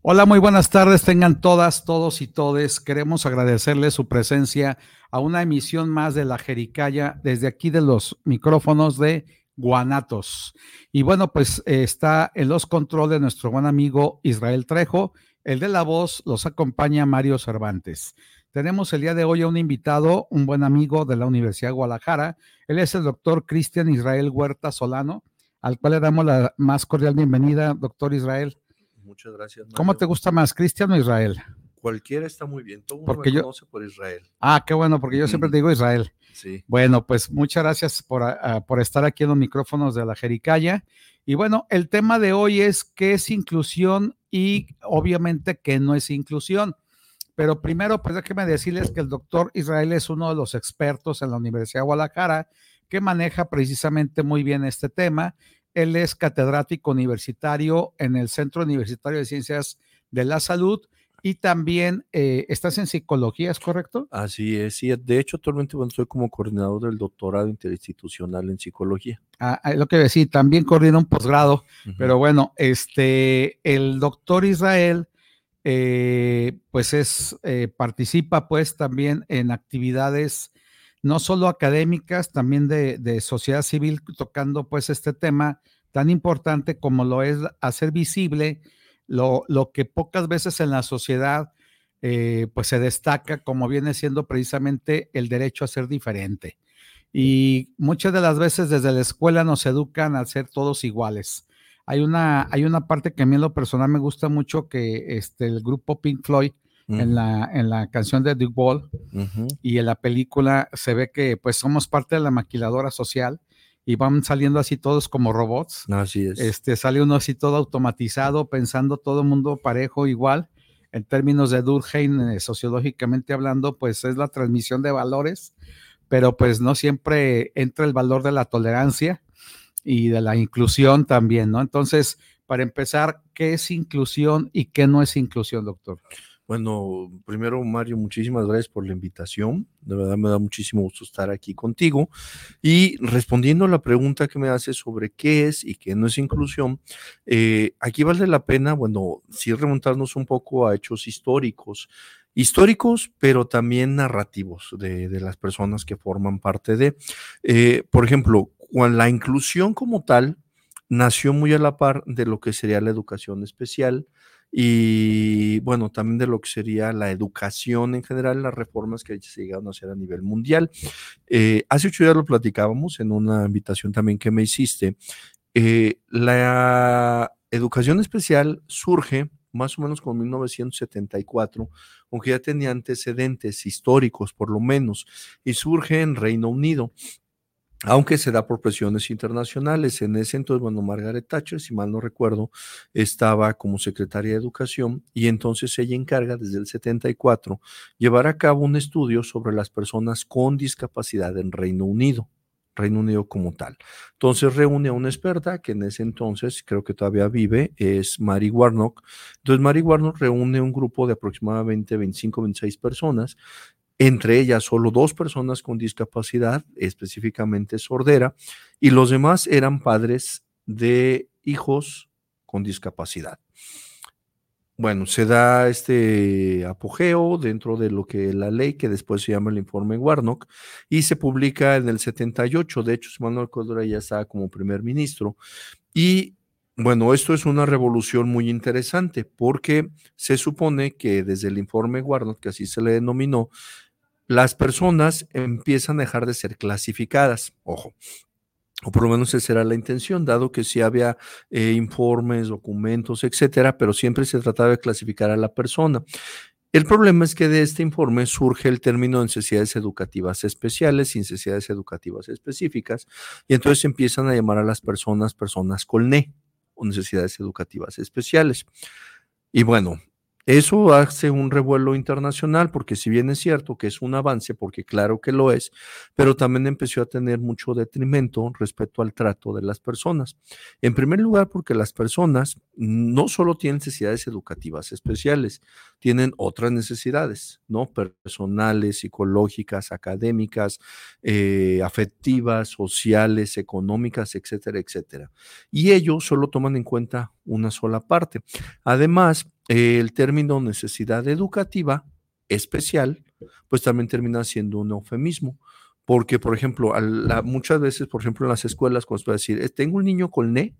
Hola, muy buenas tardes. Tengan todas, todos y todes. Queremos agradecerles su presencia a una emisión más de la Jericaya desde aquí de los micrófonos de Guanatos. Y bueno, pues eh, está en los controles nuestro buen amigo Israel Trejo. El de la voz los acompaña Mario Cervantes. Tenemos el día de hoy a un invitado, un buen amigo de la Universidad de Guadalajara. Él es el doctor Cristian Israel Huerta Solano, al cual le damos la más cordial bienvenida, doctor Israel. Muchas gracias. ¿Cómo te gusta más, Cristian o Israel? Cualquiera está muy bien. Todo porque me conoce por Israel. Ah, qué bueno, porque yo siempre te digo Israel. Sí. Bueno, pues muchas gracias por, uh, por estar aquí en los micrófonos de la Jericaya. Y bueno, el tema de hoy es qué es inclusión y obviamente qué no es inclusión. Pero primero, pues déjeme decirles que el doctor Israel es uno de los expertos en la Universidad de Guadalajara que maneja precisamente muy bien este tema él es catedrático universitario en el Centro Universitario de Ciencias de la Salud y también eh, estás en psicología, ¿es correcto? Así es, sí. De hecho, actualmente bueno, soy como coordinador del doctorado interinstitucional en psicología. Ah, lo que decir, también coordina un posgrado, uh -huh. pero bueno, este, el doctor Israel, eh, pues es, eh, participa pues también en actividades no solo académicas, también de, de, sociedad civil, tocando pues este tema tan importante como lo es hacer visible lo, lo que pocas veces en la sociedad eh, pues se destaca como viene siendo precisamente el derecho a ser diferente. Y muchas de las veces desde la escuela nos educan a ser todos iguales. Hay una, hay una parte que a mí en lo personal me gusta mucho que este, el grupo Pink Floyd, en, la, en la canción de Duke Ball uh -huh. y en la película se ve que pues somos parte de la maquiladora social y van saliendo así todos como robots. Así es. Este, sale uno así todo automatizado, pensando todo el mundo parejo, igual. En términos de Durkheim, eh, sociológicamente hablando, pues es la transmisión de valores, pero pues no siempre entra el valor de la tolerancia y de la inclusión también, ¿no? Entonces, para empezar, ¿qué es inclusión y qué no es inclusión, doctor? Bueno, primero, Mario, muchísimas gracias por la invitación. De verdad me da muchísimo gusto estar aquí contigo. Y respondiendo a la pregunta que me haces sobre qué es y qué no es inclusión, eh, aquí vale la pena, bueno, sí remontarnos un poco a hechos históricos. Históricos, pero también narrativos de, las personas que forman parte de. Eh, por ejemplo, la inclusión como tal nació muy a la par de lo que sería la educación especial y bueno, también de lo que sería la educación en general, las reformas que se llegaron a hacer a nivel mundial. Eh, hace ocho días lo platicábamos en una invitación también que me hiciste. Eh, la educación especial surge más o menos con 1974, aunque ya tenía antecedentes históricos por lo menos, y surge en Reino Unido aunque se da por presiones internacionales. En ese entonces, bueno, Margaret Thatcher, si mal no recuerdo, estaba como secretaria de Educación y entonces ella encarga desde el 74 llevar a cabo un estudio sobre las personas con discapacidad en Reino Unido. Reino Unido como tal. Entonces reúne a una experta que en ese entonces creo que todavía vive, es Mary Warnock. Entonces Mary Warnock reúne un grupo de aproximadamente 25, 26 personas entre ellas solo dos personas con discapacidad, específicamente sordera, y los demás eran padres de hijos con discapacidad. Bueno, se da este apogeo dentro de lo que la ley, que después se llama el informe Warnock, y se publica en el 78. De hecho, Manuel Cordera ya estaba como primer ministro. Y bueno, esto es una revolución muy interesante porque se supone que desde el informe Warnock, que así se le denominó, las personas empiezan a dejar de ser clasificadas. Ojo, o por lo menos esa era la intención, dado que sí había eh, informes, documentos, etcétera, pero siempre se trataba de clasificar a la persona. El problema es que de este informe surge el término de necesidades educativas especiales y necesidades educativas específicas, y entonces empiezan a llamar a las personas personas con NE o necesidades educativas especiales. Y bueno, eso hace un revuelo internacional porque si bien es cierto que es un avance, porque claro que lo es, pero también empezó a tener mucho detrimento respecto al trato de las personas. En primer lugar, porque las personas no solo tienen necesidades educativas especiales, tienen otras necesidades, ¿no? Personales, psicológicas, académicas, eh, afectivas, sociales, económicas, etcétera, etcétera. Y ellos solo toman en cuenta una sola parte. Además, el término necesidad educativa especial, pues también termina siendo un eufemismo. Porque, por ejemplo, muchas veces, por ejemplo, en las escuelas, cuando se puede decir, eh, tengo un niño con NE,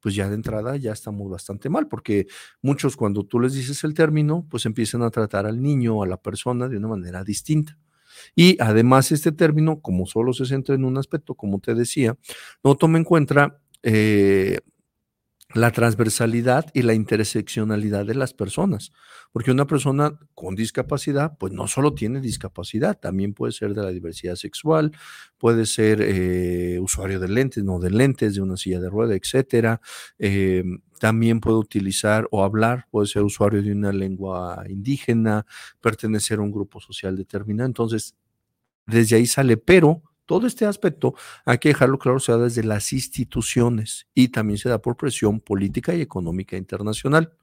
pues ya de entrada ya estamos bastante mal, porque muchos cuando tú les dices el término, pues empiezan a tratar al niño o a la persona de una manera distinta. Y además este término, como solo se centra en un aspecto, como te decía, no toma en cuenta eh, la transversalidad y la interseccionalidad de las personas. Porque una persona con discapacidad, pues no solo tiene discapacidad, también puede ser de la diversidad sexual, puede ser eh, usuario de lentes, no de lentes, de una silla de rueda, etcétera. Eh, también puede utilizar o hablar, puede ser usuario de una lengua indígena, pertenecer a un grupo social determinado. Entonces, desde ahí sale, pero todo este aspecto hay que dejarlo claro, se da desde las instituciones y también se da por presión política y económica internacional.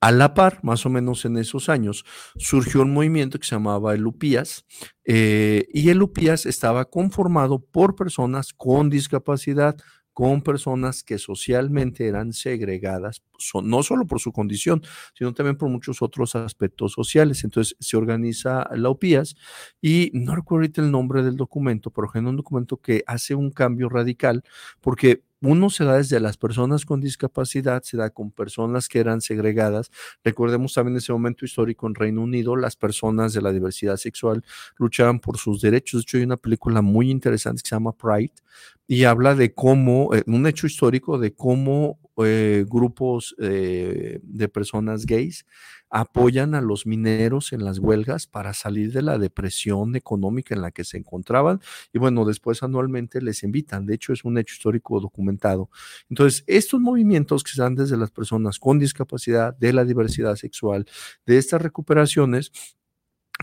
A la par, más o menos en esos años, surgió un movimiento que se llamaba el UPIAS eh, y el UPIAS estaba conformado por personas con discapacidad, con personas que socialmente eran segregadas, no solo por su condición, sino también por muchos otros aspectos sociales. Entonces se organiza la OPIAS y no recuerdo ahorita el nombre del documento, pero es un documento que hace un cambio radical porque uno se da desde las personas con discapacidad, se da con personas que eran segregadas. Recordemos también ese momento histórico en Reino Unido, las personas de la diversidad sexual luchaban por sus derechos. De hecho, hay una película muy interesante que se llama Pride y habla de cómo, eh, un hecho histórico de cómo eh, grupos eh, de personas gays apoyan a los mineros en las huelgas para salir de la depresión económica en la que se encontraban y bueno, después anualmente les invitan. De hecho, es un hecho histórico documentado. Entonces, estos movimientos que se dan desde las personas con discapacidad, de la diversidad sexual, de estas recuperaciones,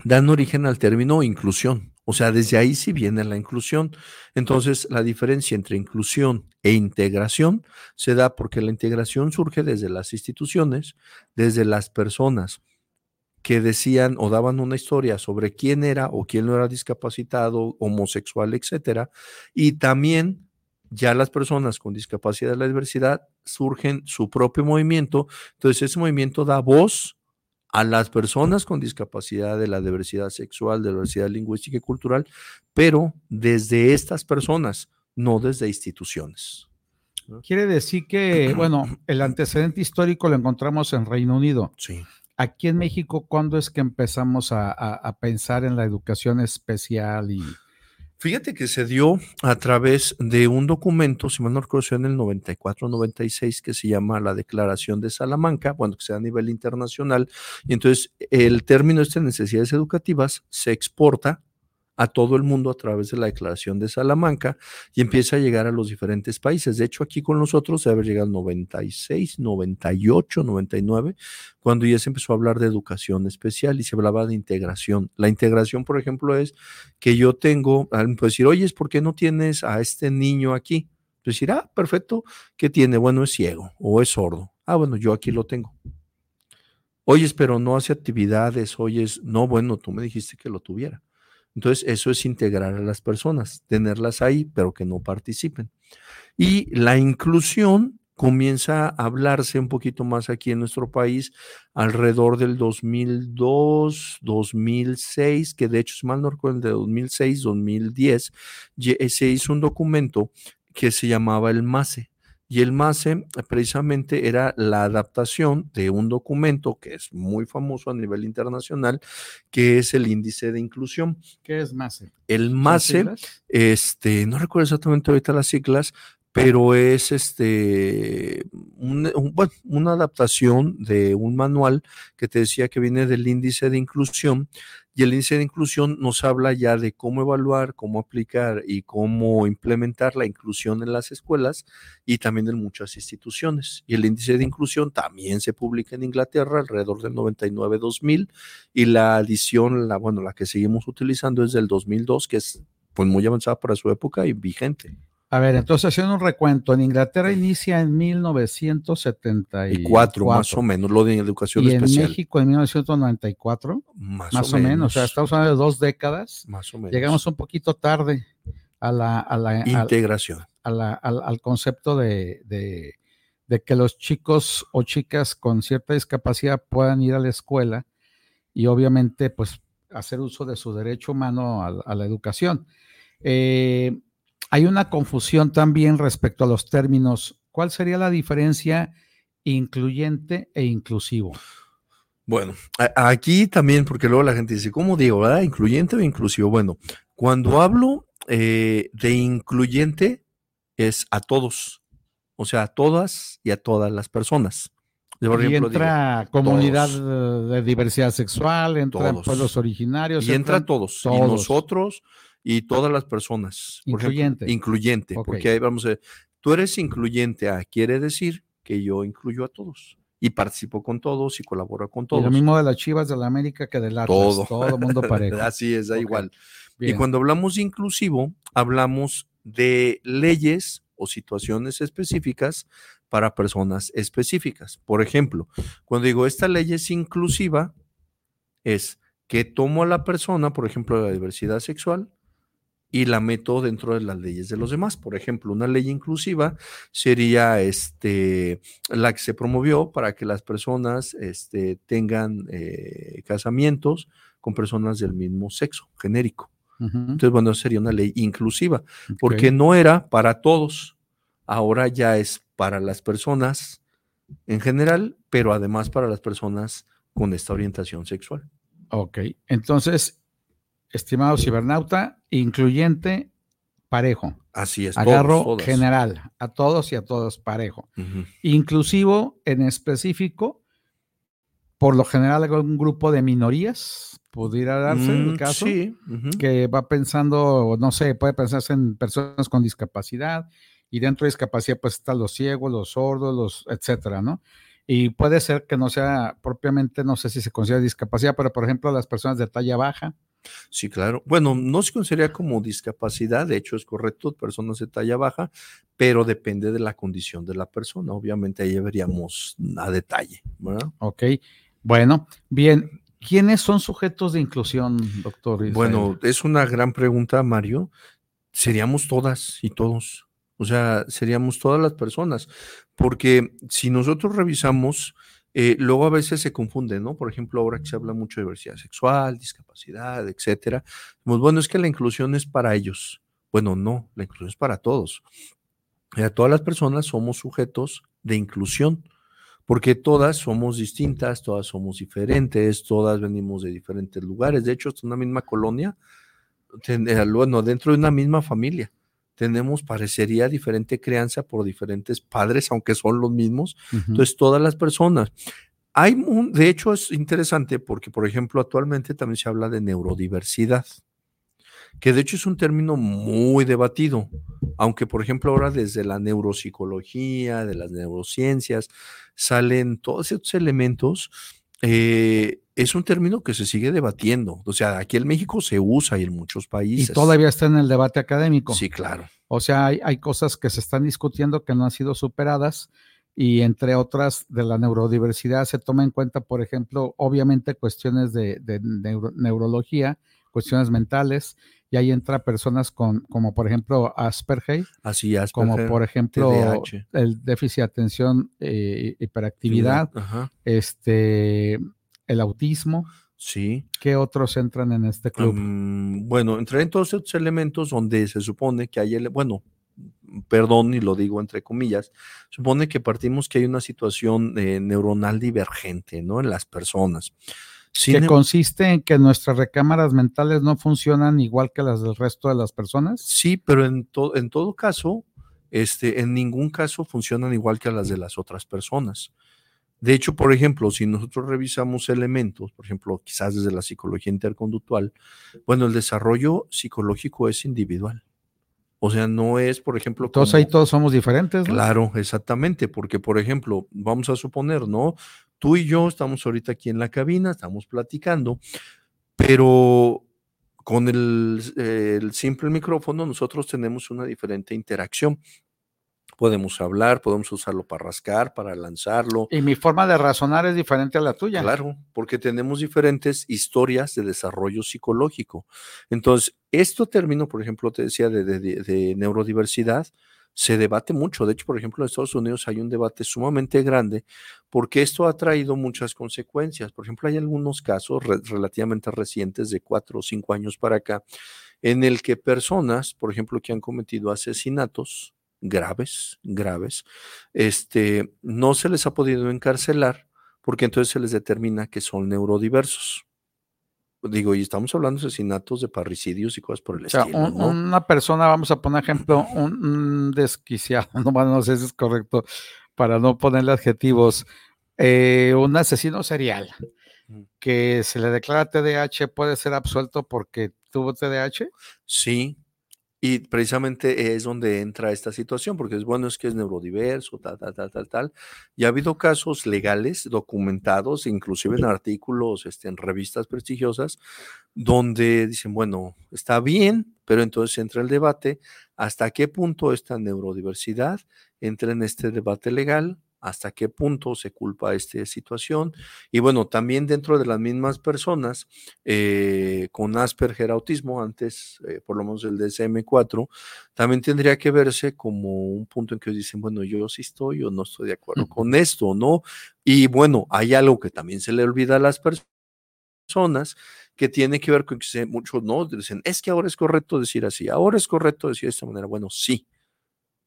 dan origen al término inclusión. O sea, desde ahí sí viene la inclusión. Entonces, la diferencia entre inclusión e integración se da porque la integración surge desde las instituciones, desde las personas que decían o daban una historia sobre quién era o quién no era discapacitado, homosexual, etcétera, y también ya las personas con discapacidad de la diversidad surgen su propio movimiento, entonces ese movimiento da voz a las personas con discapacidad de la diversidad sexual, de la diversidad lingüística y cultural, pero desde estas personas, no desde instituciones. Quiere decir que, bueno, el antecedente histórico lo encontramos en Reino Unido. Sí. Aquí en México, ¿cuándo es que empezamos a, a pensar en la educación especial y, Fíjate que se dio a través de un documento, si mal no recuerdo, en el 94-96, que se llama la Declaración de Salamanca, bueno, que sea a nivel internacional. Y entonces el término este de necesidades educativas se exporta a todo el mundo a través de la Declaración de Salamanca y empieza a llegar a los diferentes países. De hecho, aquí con nosotros se haber llegado 96, 98, 99, cuando ya se empezó a hablar de educación especial y se hablaba de integración. La integración, por ejemplo, es que yo tengo, alguien puede decir, oye, ¿por qué no tienes a este niño aquí? Decir, ah, perfecto, ¿qué tiene? Bueno, es ciego o es sordo. Ah, bueno, yo aquí lo tengo. Oyes, pero no hace actividades, oyes, no, bueno, tú me dijiste que lo tuviera. Entonces, eso es integrar a las personas, tenerlas ahí, pero que no participen. Y la inclusión comienza a hablarse un poquito más aquí en nuestro país alrededor del 2002, 2006, que de hecho, es mal no recuerdo, de 2006, 2010, se hizo un documento que se llamaba el MASE, y el MASE precisamente era la adaptación de un documento que es muy famoso a nivel internacional, que es el índice de inclusión. ¿Qué es MASE? El MASE, este, no recuerdo exactamente ahorita las siglas, pero es este una adaptación de un manual que te decía que viene del índice de inclusión y el índice de inclusión nos habla ya de cómo evaluar, cómo aplicar y cómo implementar la inclusión en las escuelas y también en muchas instituciones. Y el índice de inclusión también se publica en Inglaterra alrededor del 99-2000 y la edición, la, bueno, la que seguimos utilizando es del 2002, que es pues muy avanzada para su época y vigente. A ver, entonces haciendo un recuento, en Inglaterra inicia en 1974, más o menos, lo de educación y especial. en México en 1994, más, o, menos. o sea, estamos hablando de dos décadas. Más o menos. Llegamos un poquito tarde a la, a la integración, al, concepto de, de que los chicos o chicas con cierta discapacidad puedan ir a la escuela y obviamente pues hacer uso de su derecho humano a, la educación. Eh, hay una confusión también respecto a los términos. ¿Cuál sería la diferencia incluyente e inclusivo? Bueno, aquí también, porque luego la gente dice, ¿cómo digo, verdad? ¿Incluyente o inclusivo? Bueno, cuando hablo eh, de incluyente es a todos, o sea, a todas y a todas las personas. y entra comunidad de diversidad sexual, entra pueblos originarios. Y entra todos, todos, y nosotros y todas las personas. Incluyente. incluyente, porque ahí vamos a ver, tú eres incluyente a, quiere decir que yo incluyo a todos y participo con todos y colaboro con todos. lo mismo de las Chivas de la América que del Atlas, todo, todo mundo parejo. Así es, da igual. Y cuando hablamos de inclusivo, hablamos de leyes o situaciones específicas para personas específicas. Por ejemplo, cuando digo esta ley es inclusiva, es que tomo a la persona, por ejemplo, de la diversidad sexual, y la meto dentro de las leyes de los demás. Por ejemplo, una ley inclusiva sería este, la que se promovió para que las personas este, tengan eh, casamientos con personas del mismo sexo, genérico. Entonces, bueno, sería una ley inclusiva, porque no era para todos, ahora ya es para las personas en general, pero además para las personas con esta orientación sexual. Ok, entonces estimado cibernauta, incluyente, parejo. Así es. Agarro general, a todos y a todos parejo. Inclusivo en específico, por lo general un grupo de minorías, pudiera darse el mm, caso, que va pensando, no sé, puede pensarse en personas con discapacidad y dentro de discapacidad pues están los ciegos, los sordos, los etcétera, ¿no? Y puede ser que no sea propiamente, no sé si se considera discapacidad, pero por ejemplo las personas de talla baja, Sí, claro. Bueno, no se considera como discapacidad, de hecho es correcto, personas de talla baja, pero depende de la condición de la persona. Obviamente ahí veríamos a detalle, ¿verdad? Ok, bueno, bien. ¿Quiénes son sujetos de inclusión, doctor? Bueno, es una gran pregunta, Mario. Seríamos todas y todos. O sea, seríamos todas las personas. Porque si nosotros revisamos, eh, luego a veces se confunde, ¿no? Por ejemplo, ahora que se habla mucho de diversidad sexual, discapacidad, etcétera. Pues bueno, es que la inclusión es para ellos. Bueno, no, la inclusión es para todos. todas las personas somos sujetos de inclusión, porque todas somos distintas, todas somos diferentes, todas venimos de diferentes lugares. De hecho, es una misma colonia, eh, bueno, dentro de una misma familia tenemos, parecería, diferente crianza por diferentes padres, aunque son los mismos. Entonces, todas las personas. Hay, de hecho, es interesante porque, por ejemplo, actualmente también se habla de neurodiversidad, que de hecho es un término muy debatido, aunque, por ejemplo, ahora desde la neuropsicología, de las neurociencias, salen todos estos elementos eh, es un término que se sigue debatiendo. O sea, aquí en México se usa y en muchos países. Y todavía está en el debate académico. Sí, claro. O sea, hay, cosas que se están discutiendo que no han sido superadas y entre otras de la neurodiversidad se toma en cuenta, por ejemplo, obviamente cuestiones de, neurología, cuestiones mentales, y ahí entra personas con, como por ejemplo Asperger, Así, Asperger como por ejemplo el déficit de atención e hiperactividad, este, el autismo. Sí. ¿Qué otros entran en este club? Mm, bueno, entran en todos estos elementos donde se supone que hay, bueno, perdón y lo digo entre comillas, supone que partimos que hay una situación eh, neuronal divergente, ¿no? En las personas que em consiste en que nuestras recámaras mentales no funcionan igual que las del resto de las personas. Sí, pero en, en todo caso, este, en ningún caso funcionan igual que las de las otras personas. De hecho, por ejemplo, si nosotros revisamos elementos, por ejemplo, quizás desde la psicología interconductual, bueno, el desarrollo psicológico es individual. O sea, no es, por ejemplo. Todos ahí todos somos diferentes. ¿no? Claro, exactamente, porque, por ejemplo, vamos a suponer, ¿no? Tú y yo estamos ahorita aquí en la cabina, estamos platicando, pero con el, el simple micrófono nosotros tenemos una diferente interacción. Podemos hablar, podemos usarlo para rascar, para lanzarlo. Y mi forma de razonar es diferente a la tuya. Claro, porque tenemos diferentes historias de desarrollo psicológico. Entonces, esto término, por ejemplo, te decía de, de, neurodiversidad, se debate mucho. De hecho, por ejemplo, en Estados Unidos hay un debate sumamente grande porque esto ha traído muchas consecuencias. Por ejemplo, hay algunos casos relativamente recientes de cuatro o cinco años para acá en el que personas, por ejemplo, que han cometido asesinatos graves, graves, este, no se les ha podido encarcelar porque entonces se les determina que son neurodiversos digo, y estamos hablando de asesinatos, de parricidios y cosas por el estilo. Una persona, vamos a poner ejemplo, un, desquiciado, no, sé si es correcto para no ponerle adjetivos, eh, un asesino serial que se le declara TDAH puede ser absuelto porque tuvo TDAH? Sí, y precisamente es donde entra esta situación, porque es bueno, es que es neurodiverso, tal, tal, tal, tal, tal. Y ha habido casos legales documentados, inclusive en artículos, este, en revistas prestigiosas, donde dicen, bueno, está bien, pero entonces entra el debate, ¿hasta qué punto esta neurodiversidad entra en este debate legal? Hasta qué punto se culpa esta situación. Y bueno, también dentro de las mismas personas eh, con Asperger autismo, antes eh, por lo menos el DSM4, también tendría que verse como un punto en que dicen, bueno, yo sí estoy o no estoy de acuerdo con esto, ¿no? Y bueno, hay algo que también se le olvida a las personas que tiene que ver con que muchos no dicen, es que ahora es correcto decir así, ahora es correcto decir de esta manera. Bueno, sí,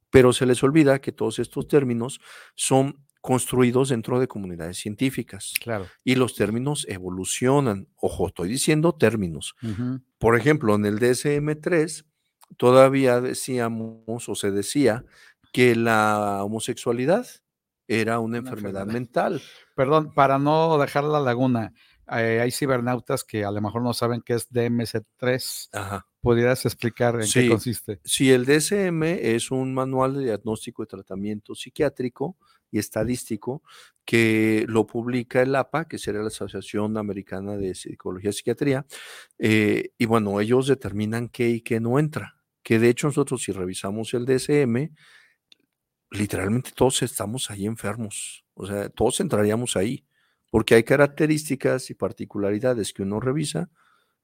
pero se les olvida que todos estos términos son construidos dentro de comunidades científicas. Claro. Y los términos evolucionan. Ojo, estoy diciendo términos. Por ejemplo, en el DSM-3 todavía decíamos o se decía que la homosexualidad era una, enfermedad, mental. Perdón, para no dejar la laguna, eh, hay cibernautas que a lo mejor no saben qué es DMC3. Ajá. ¿Podrías explicar en qué consiste? Sí, el DSM es un manual de diagnóstico y tratamiento psiquiátrico y estadístico que lo publica el APA, que sería la Asociación Americana de Psicología y Psiquiatría, eh, y bueno, ellos determinan qué y qué no entra, que de hecho nosotros si revisamos el DSM, literalmente todos estamos ahí enfermos, o sea, todos entraríamos ahí, porque hay características y particularidades que uno revisa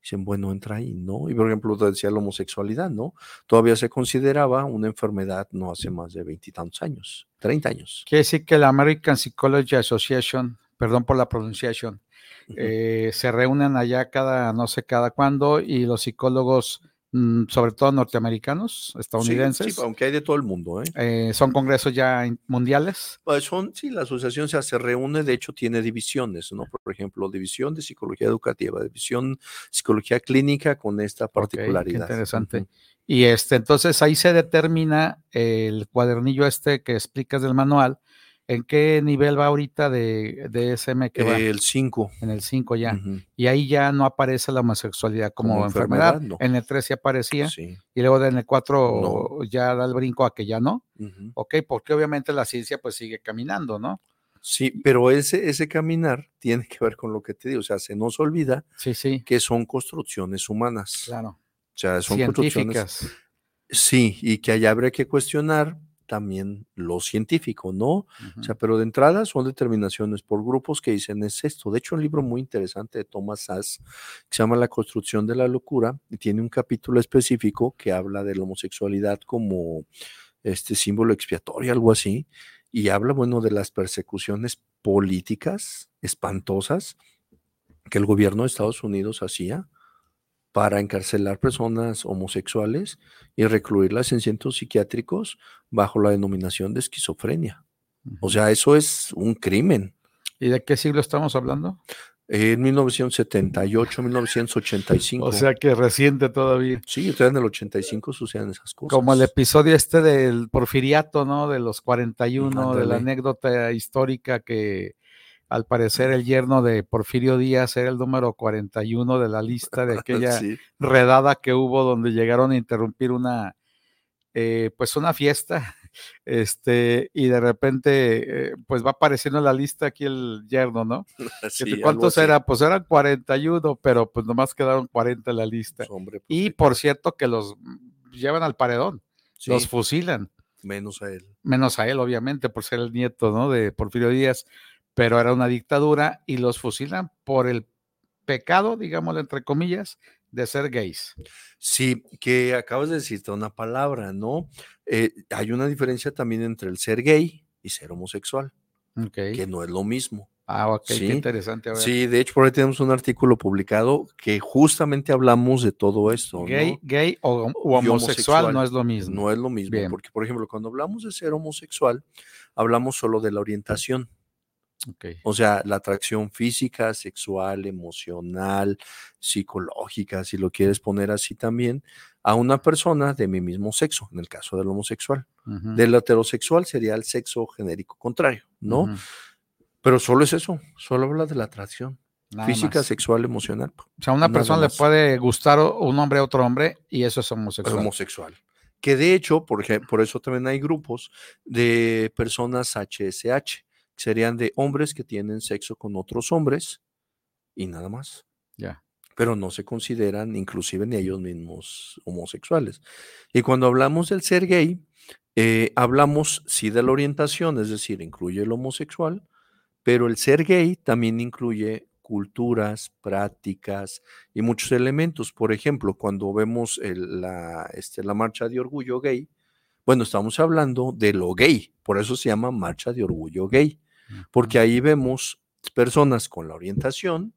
dicen, bueno, entra ahí, ¿no? Y por ejemplo, decía la homosexualidad, ¿no? Todavía se consideraba una enfermedad no hace más de veintitantos años, treinta años. Quiere decir que la American Psychology Association, perdón por la pronunciación, eh, se reúnen allá cada, no sé cada cuándo, y los psicólogos sobre todo norteamericanos, estadounidenses. Sí, aunque hay de todo el mundo. ¿eh? ¿eh? son congresos ya mundiales. Pues son, sí, la asociación se, se reúne, de hecho tiene divisiones, ¿no? Por ejemplo, división de psicología educativa, división psicología clínica con esta particularidad. interesante. Y este, entonces ahí se determina el cuadernillo este que explicas del manual, ¿En qué nivel va ahorita de, de SM que va? El 5. En el 5 ya. Y ahí ya no aparece la homosexualidad como, enfermedad. En el 3 sí aparecía. Y luego en el 4 ya da el brinco a que ya no. Ok, porque obviamente la ciencia pues sigue caminando, ¿no? Sí, pero ese, ese caminar tiene que ver con lo que te digo. O sea, se nos olvida sí, sí. que son construcciones humanas. Claro. O sea, son construcciones. Sí, y que allá habría que cuestionar también lo científico, ¿no? O sea, pero de entrada son determinaciones por grupos que dicen es esto. De hecho, un libro muy interesante de Thomas Sass que se llama La construcción de la locura y tiene un capítulo específico que habla de la homosexualidad como este símbolo expiatorio, algo así, y habla, bueno, de las persecuciones políticas espantosas que el gobierno de Estados Unidos hacía para encarcelar personas homosexuales y recluirlas en centros psiquiátricos bajo la denominación de esquizofrenia. O sea, eso es un crimen. ¿Y de qué siglo estamos hablando? En 1978, 1985. O sea que reciente todavía. Sí, en el 85 suceden esas cosas. Como el episodio este del porfiriato, ¿no? De los 41, de la anécdota histórica que al parecer el yerno de Porfirio Díaz era el número 41 de la lista de aquella redada que hubo donde llegaron a interrumpir una, eh, pues una fiesta, este, y de repente, eh, pues va apareciendo en la lista aquí el yerno, ¿no? ¿Cuántos era? Pues eran 41, pero pues nomás quedaron 40 en la lista. Pues y por cierto que los llevan al paredón, los fusilan. Menos a él. Menos a él, obviamente, por ser el nieto, ¿no? De Porfirio Díaz pero era una dictadura y los fusilan por el pecado, digámoslo entre comillas, de ser gays. Sí, que acabas de decirte una palabra, ¿no? Eh, hay una diferencia también entre el ser gay y ser homosexual, que no es lo mismo. Ah, ok, qué interesante. Sí, de hecho, por ahí tenemos un artículo publicado que justamente hablamos de todo esto. Gay, gay o, homosexual, no es lo mismo. No es lo mismo, porque, por ejemplo, cuando hablamos de ser homosexual, hablamos solo de la orientación. O sea, la atracción física, sexual, emocional, psicológica, si lo quieres poner así también, a una persona de mi mismo sexo, en el caso del homosexual. Del heterosexual sería el sexo genérico contrario, ¿no? Pero solo es eso, solo habla de la atracción. física, sexual, emocional. O sea, a una persona le puede gustar un hombre a otro hombre y eso es homosexual. homosexual. Que de hecho, por, por eso también hay grupos de personas HSH, serían de hombres que tienen sexo con otros hombres y nada más. Ya. Pero no se consideran inclusive ni ellos mismos homosexuales. Y cuando hablamos del ser gay, eh, hablamos sí de la orientación, es decir, incluye el homosexual, pero el ser gay también incluye culturas, prácticas y muchos elementos. Por ejemplo, cuando vemos la, este, la marcha de orgullo gay, bueno, estamos hablando de lo gay, por eso se llama marcha de orgullo gay porque ahí vemos personas con la orientación,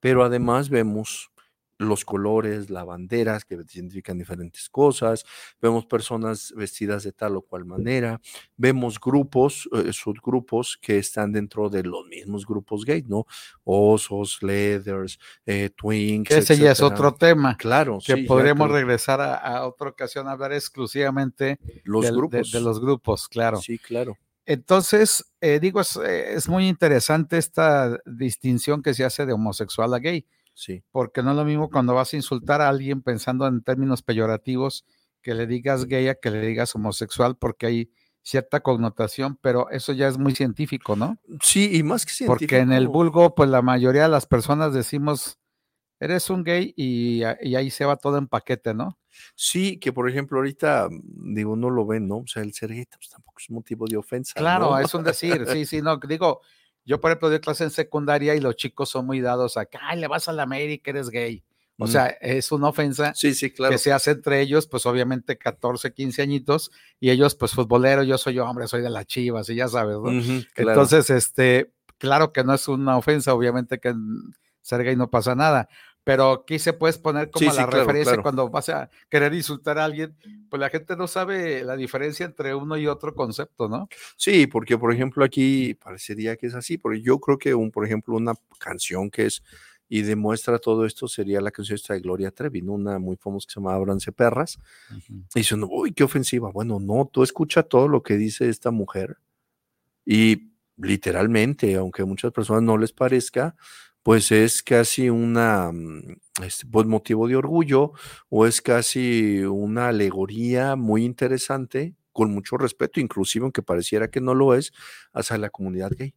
pero además vemos los colores, las banderas que significan diferentes cosas, vemos personas vestidas de tal o cual manera, vemos grupos, eh, subgrupos que están dentro de los mismos grupos gay, ¿no? Osos, leathers, eh, twinks. Ese ya es otro tema. Claro. Que podremos regresar a, otra ocasión a hablar exclusivamente los grupos. de los grupos, claro. Sí, claro. Entonces, eh, digo, eh, es, muy interesante esta distinción que se hace de homosexual a gay. Sí. Porque no es lo mismo cuando vas a insultar a alguien pensando en términos peyorativos que le digas gay a que le digas homosexual, porque hay cierta connotación, pero eso ya es muy científico, ¿no? Sí, y más que científico. Porque en el vulgo, pues la mayoría de las personas decimos, eres un gay y, y ahí se va todo en paquete, ¿no? Sí, que por ejemplo ahorita, mm, digo, no lo ven, ¿no? O sea, el ser gay pues, tampoco es motivo de ofensa. Claro, es un decir, sí, sí, no, digo, yo por ejemplo doy clase en secundaria y los chicos son muy dados a que, ay, le vas a la América, eres gay. O sea, es una ofensa sí, sí, claro. que se hace entre ellos, pues obviamente 14, 15 añitos, y ellos, pues futbolero, yo soy hombre, soy de las chivas, y ya sabes, ¿no? Entonces, este, claro que no es una ofensa, obviamente que ser gay no pasa nada, pero aquí se puedes poner como la referencia cuando vas a querer insultar a alguien, pues la gente no sabe la diferencia entre uno y otro concepto, ¿no? Sí, porque por ejemplo aquí parecería que es así, porque yo creo que un, por ejemplo, una canción que es y demuestra todo esto sería la canción esta de Gloria Trevi, una muy famosa que se llama Abranse Perras. Y dicen, uy, qué ofensiva. Bueno, no, tú escucha todo lo que dice esta mujer y literalmente, aunque a muchas personas no les parezca, pues es casi una mm, este, pues motivo de orgullo o es casi una alegoría muy interesante, con mucho respeto, inclusive aunque pareciera que no lo es, hacia la comunidad gay.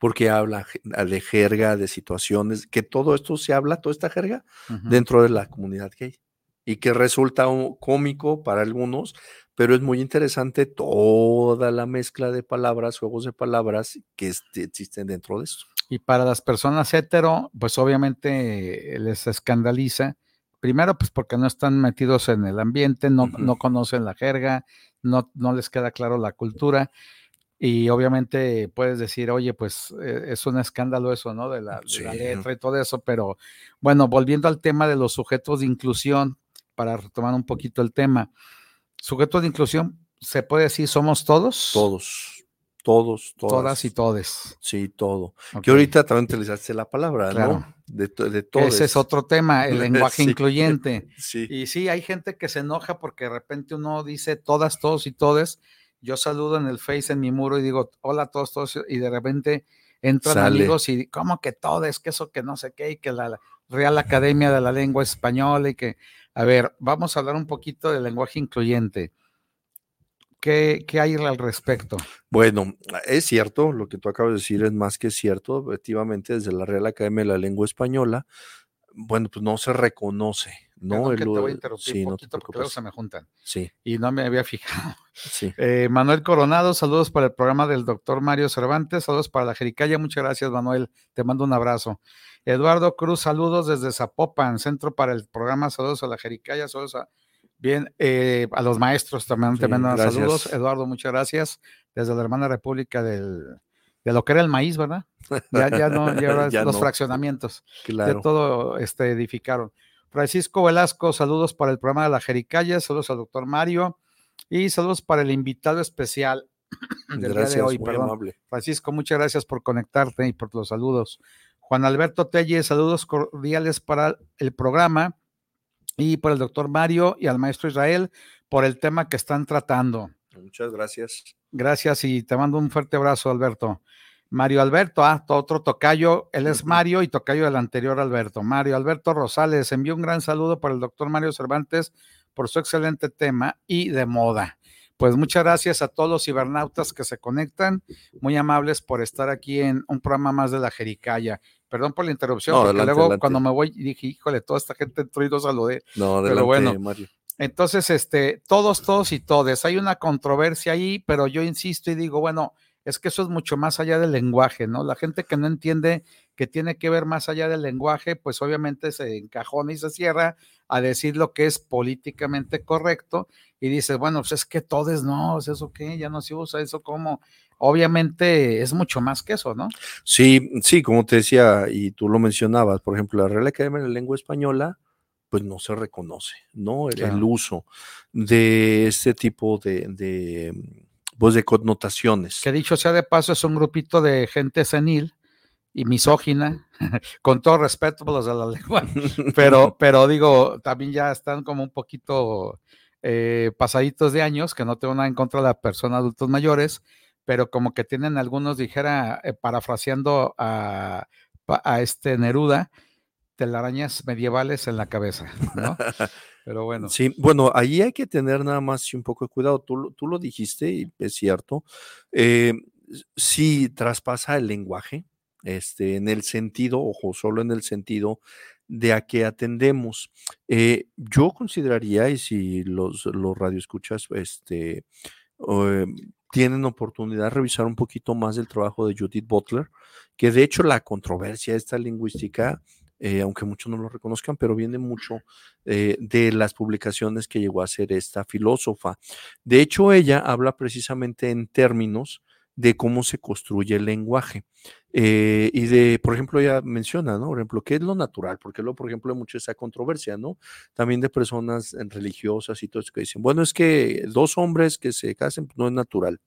Porque habla de jerga, de situaciones, que todo esto se habla, toda esta jerga, dentro de la comunidad gay. Y que resulta cómico para algunos, pero es muy interesante toda la mezcla de palabras, juegos de palabras que este, existen dentro de eso. Y para las personas hetero, pues obviamente les escandaliza. Primero, pues porque no están metidos en el ambiente, no, no conocen la jerga, no, no les queda claro la cultura. Y obviamente puedes decir, oye, pues eh, es un escándalo eso, ¿no? De la, letra y todo eso. Pero bueno, volviendo al tema de los sujetos de inclusión, para retomar un poquito el tema. Sujetos de inclusión, ¿se puede decir somos todos? Todos. Todos, todas. y todes. Sí, todo. Que ahorita también utilizaste la palabra, ¿no? De, de Ese es otro tema, el lenguaje incluyente. Sí. Y sí, hay gente que se enoja porque de repente uno dice todas, todos y todes. Yo saludo en el Face, en mi muro, y digo, hola a todos, todos, y de repente entran amigos y, ¿cómo que todes? Que eso, que no sé qué, y que la Real Academia de la Lengua Española, y que, a ver, vamos a hablar un poquito del lenguaje incluyente. ¿Qué, hay al respecto? Bueno, es cierto, lo que tú acabas de decir es más que cierto. Efectivamente, desde la Real Academia de la Lengua Española, bueno, pues no se reconoce No, el, te voy a interrumpir un poquito porque luego se me juntan. Sí. Y no me había fijado. Sí. Eh, Manuel Coronado, saludos para el programa del doctor Mario Cervantes, saludos para la Jericaya, muchas gracias Manuel, te mando un abrazo. Eduardo Cruz, saludos desde Zapopan, centro para el programa, saludos a la Jericaya, saludos a, bien, eh, a los maestros también, te mando saludos. Eduardo, muchas gracias, desde la hermana República del, de lo que era el maíz, ¿verdad? Ya, ya no, ya, los fraccionamientos, claro. ya todo este, edificaron. Francisco Velasco, saludos para el programa de la Jericaya, saludos al doctor Mario y saludos para el invitado especial del día de hoy. Perdón. Francisco, muchas gracias por conectarte y por los saludos. Juan Alberto Telle, saludos cordiales para el programa y para el doctor Mario y al maestro Israel por el tema que están tratando. Muchas gracias. Gracias y te mando un fuerte abrazo, Alberto. Mario Alberto, ah, otro tocayo, él es Mario y tocayo del anterior Alberto. Mario Alberto Rosales, envió un gran saludo para el doctor Mario Cervantes por su excelente tema y de moda. Pues muchas gracias a todos los cibernautas que se conectan, muy amables por estar aquí en un programa más de la Jericaya. Perdón por la interrupción, porque luego cuando me voy dije, híjole, toda esta gente entró y no saludé. No, adelante, pero bueno, Mario. Entonces, este, todos, todos y todes, hay una controversia ahí, pero yo insisto y digo, bueno, es que eso es mucho más allá del lenguaje, ¿no? La gente que no entiende que tiene que ver más allá del lenguaje, pues obviamente se encajona y se cierra a decir lo que es políticamente correcto y dice, bueno, pues es que todes no, ¿eso qué? Ya no se usa eso como, obviamente es mucho más que eso, ¿no? Sí, sí, como te decía y tú lo mencionabas, por ejemplo, la Real Academia de la Lengua Española, pues no se reconoce, ¿no? El, uso de este tipo de, de pues de connotaciones. Que dicho sea de paso, es un grupito de gente senil y misógina, con todo respeto por los de la lengua, pero, pero digo, también ya están como un poquito eh, pasaditos de años, que no tengo nada en contra de la persona adultos mayores, pero como que tienen algunos, dijera, eh, parafraseando a, a este Neruda, telarañas medievales en la cabeza, ¿no? Pero bueno. Sí, bueno, ahí hay que tener nada más un poco de cuidado. Tú, tú lo dijiste y es cierto. Eh, si traspasa el lenguaje, este, en el sentido, ojo, solo en el sentido de a qué atendemos. Eh, yo consideraría, y si los, los radioescuchas este, eh, tienen oportunidad de revisar un poquito más del trabajo de Judith Butler, que de hecho la controversia esta lingüística eh, aunque muchos no lo reconozcan, pero viene mucho eh, de las publicaciones que llegó a hacer esta filósofa. De hecho, ella habla precisamente en términos de cómo se construye el lenguaje. Eh, y de, por ejemplo, ella menciona, ¿no? Por ejemplo, ¿qué es lo natural? Porque luego, por ejemplo, hay mucha esa controversia, ¿no? También de personas religiosas y todo eso que dicen, bueno, es que dos hombres que se casen pues, no es natural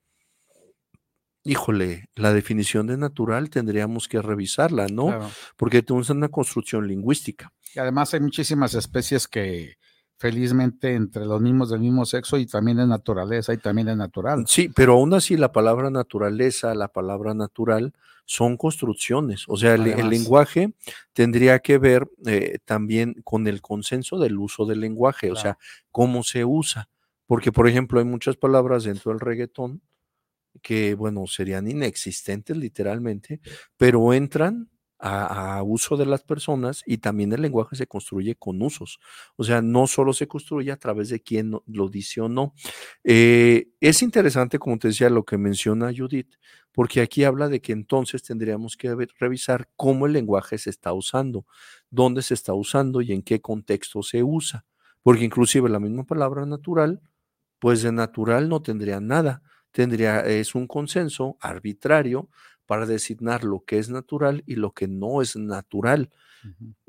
híjole, la definición de natural tendríamos que revisarla, ¿no? Porque tenemos una construcción lingüística. Y además hay muchísimas especies que felizmente entre los mismos del mismo sexo y también de naturaleza y también de natural. Sí, pero aún así la palabra naturaleza, la palabra natural son construcciones. O sea, el, lenguaje tendría que ver eh, también con el consenso del uso del lenguaje, o sea, cómo se usa. Porque, por ejemplo, hay muchas palabras dentro del reggaetón que, bueno, serían inexistentes literalmente, pero entran a, uso de las personas y también el lenguaje se construye con usos. O sea, no solo se construye a través de quién lo dice o no. Eh, es interesante, como te decía, lo que menciona Judith, porque aquí habla de que entonces tendríamos que revisar cómo el lenguaje se está usando, dónde se está usando y en qué contexto se usa. Porque inclusive la misma palabra natural, pues de natural no tendría nada tendría, es un consenso arbitrario para designar lo que es natural y lo que no es natural.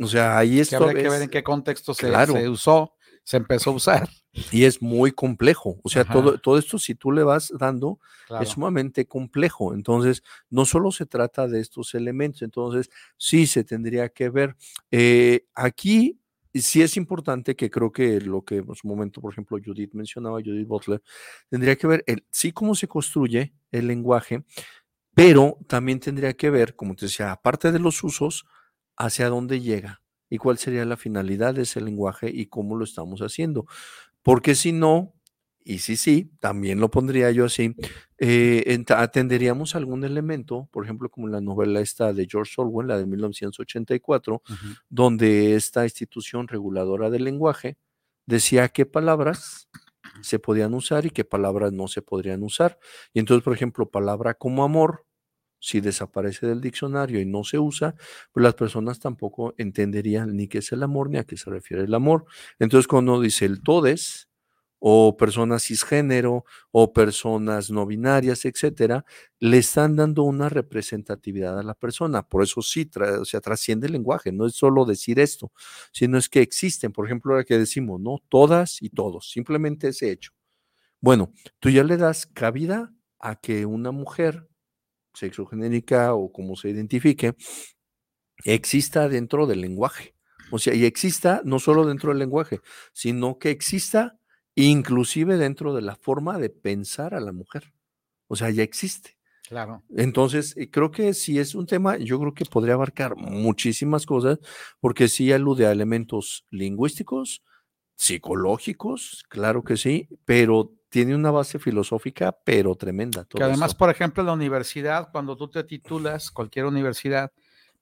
O sea, ahí es que que ver en qué contexto se, se, usó, se empezó a usar. Y es muy complejo. O sea, todo, todo esto, si tú le vas dando, es sumamente complejo. Entonces, no solo se trata de estos elementos, entonces sí se tendría que ver. Eh, aquí sí es importante que creo que lo que en su momento, por ejemplo, Judith mencionaba, Judith Butler, tendría que ver el, sí cómo se construye el lenguaje, pero también tendría que ver, como te decía, aparte de los usos, hacia dónde llega y cuál sería la finalidad de ese lenguaje y cómo lo estamos haciendo. Porque si no, y sí, sí, también lo pondría yo así, eh, atenderíamos algún elemento, por ejemplo, como la novela esta de George Orwell, la de 1984, donde esta institución reguladora del lenguaje decía qué palabras se podían usar y qué palabras no se podrían usar. Y entonces, por ejemplo, palabra como amor, si desaparece del diccionario y no se usa, pues las personas tampoco entenderían ni qué es el amor ni a qué se refiere el amor. Entonces, cuando dice el todes, o personas cisgénero o personas no binarias, etcétera, le están dando una representatividad a la persona. Por eso sí, o sea, trasciende el lenguaje, no es solo decir esto, sino es que existen, por ejemplo, ahora que decimos, ¿no? Todas y todos, simplemente ese hecho. Bueno, tú ya le das cabida a que una mujer sexogenérica o como se identifique, exista dentro del lenguaje. O sea, y exista no solo dentro del lenguaje, sino que exista inclusive dentro de la forma de pensar a la mujer. O sea, ya existe. Claro. Entonces, eh, creo que si es un tema, yo creo que podría abarcar muchísimas cosas, porque sí alude a elementos lingüísticos, psicológicos, claro que sí, pero tiene una base filosófica, pero tremenda. que además, por ejemplo, en la universidad, cuando tú te titulas, cualquier universidad,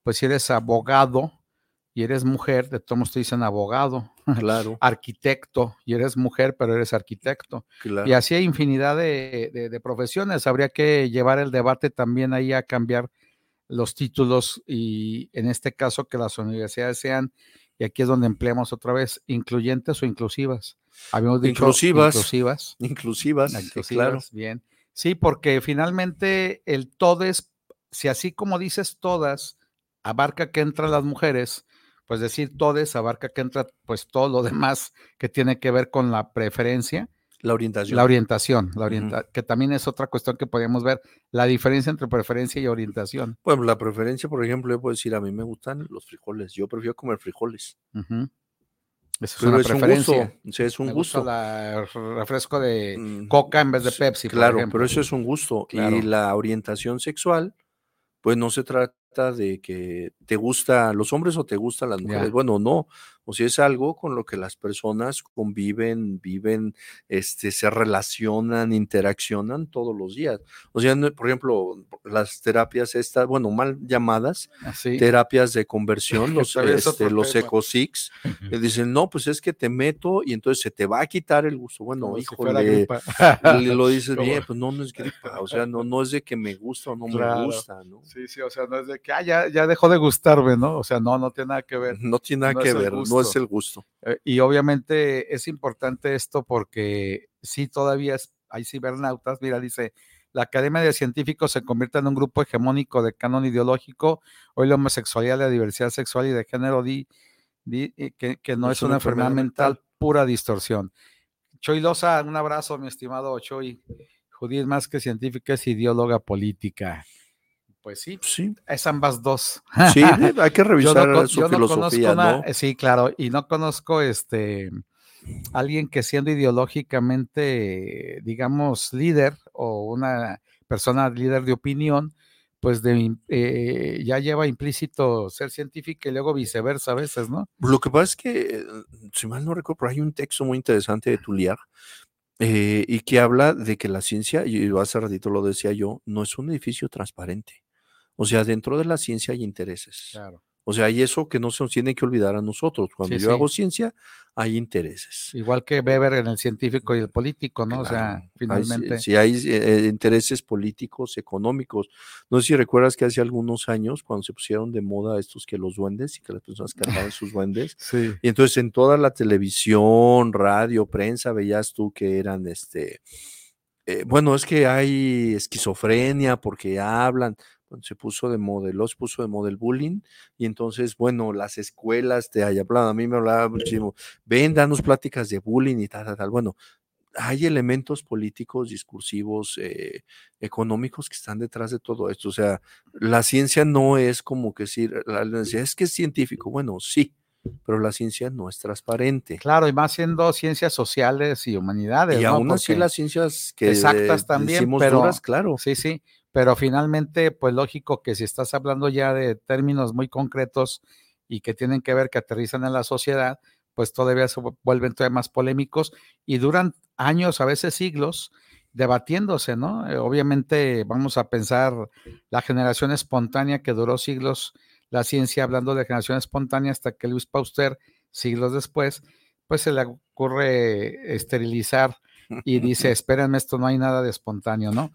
pues si eres abogado, y eres mujer, de todos te dicen abogado, claro. arquitecto, y eres mujer, pero eres arquitecto. Y así hay infinidad de, profesiones. Habría que llevar el debate también ahí a cambiar los títulos y en este caso que las universidades sean, y aquí es donde empleamos otra vez, incluyentes o inclusivas. Habíamos dicho inclusivas. Inclusivas. Inclusivas, inclusivas claro. Bien. Sí, porque finalmente el todes, si así como dices todas, abarca que entran las mujeres, pues decir todes abarca que entra pues todo lo demás que tiene que ver con la preferencia. La orientación. La orientación, la que también es otra cuestión que podríamos ver, la diferencia entre preferencia y orientación. Bueno, la preferencia, por ejemplo, yo puedo decir, a mí me gustan los frijoles, yo prefiero comer frijoles. es una preferencia. Un gusto, es un gusto. el refresco de mm, coca en vez de Pepsi. Claro, pero eso es un gusto. Y la orientación sexual, pues no se trata de que te gustan los hombres o te gustan las mujeres. Bueno, no, o si es algo con lo que las personas conviven, viven, este, se relacionan, interaccionan todos los días. O sea, por ejemplo, las terapias estas, bueno, mal llamadas, ah, terapias de conversión, los, este, los ecosix, que dicen, no, pues es que te meto y entonces se te va a quitar el gusto. Bueno, híjole, lo dices bien, pues no, no es gripa, o sea, no, no es de que me gusta o no me gusta, ¿no? Sí, sí, o sea, no es de que, ah, ya, ya dejó de gustarme, ¿no? O sea, no, no tiene nada que ver. No tiene nada que ver, no es el gusto. Eh, y obviamente es importante esto porque sí todavía hay cibernautas, mira, dice, la Academia de Científicos se convierte en un grupo hegemónico de canon ideológico, hoy la homosexualidad, la diversidad sexual y de género di, eh, que, no es, una, enfermedad, mental, pura distorsión. Choy Loza, un abrazo, mi estimado Choy. Judith, más que científica, es ideóloga política. Pues sí, sí, es ambas dos. Sí, hay que revisar su filosofía, ¿no? Sí, claro, y no conozco este alguien que siendo ideológicamente, digamos, líder o una persona líder de opinión, pues de, eh, ya lleva implícito ser científico y luego viceversa a veces, ¿no? Lo que pasa es que, si mal no recuerdo, hay un texto muy interesante de Tuliar eh, y que habla de que la ciencia, y hace ratito lo decía yo, no es un edificio transparente. O sea, dentro de la ciencia hay intereses. Claro. O sea, hay eso que no se nos tiene que olvidar a nosotros. Cuando yo hago ciencia, hay intereses. Igual que Weber en el científico y el político, ¿no? o sea, finalmente. Sí, hay, eh, intereses políticos, económicos. No sé si recuerdas que hace algunos años, cuando se pusieron de moda estos que los duendes y que las personas cantaban sus duendes. Sí. Y entonces en toda la televisión, radio, prensa, veías tú que eran este. Eh, bueno, es que hay esquizofrenia porque hablan se puso de modelo, se puso de model bullying, y entonces, bueno, las escuelas te hablado, a mí me hablaba muchísimo, ven, danos pláticas de bullying y tal, tal, tal. Bueno, hay elementos políticos, discursivos, eh, económicos que están detrás de todo esto. O sea, la ciencia no es como que decir, es que es científico. Bueno, sí, pero la ciencia no es transparente. Claro, y más siendo ciencias sociales y humanidades. Y aún así las ciencias que exactas también, pero claro. Sí, sí, pero finalmente, pues lógico que si estás hablando ya de términos muy concretos y que tienen que ver que aterrizan en la sociedad, pues todavía se vuelven todavía más polémicos y duran años, a veces siglos, debatiéndose, ¿no? Eh, obviamente vamos a pensar la generación espontánea que duró siglos, la ciencia hablando de generación espontánea hasta que Luis Pauster, siglos después, pues se le ocurre esterilizar y dice, espérenme, esto no hay nada de espontáneo, ¿no?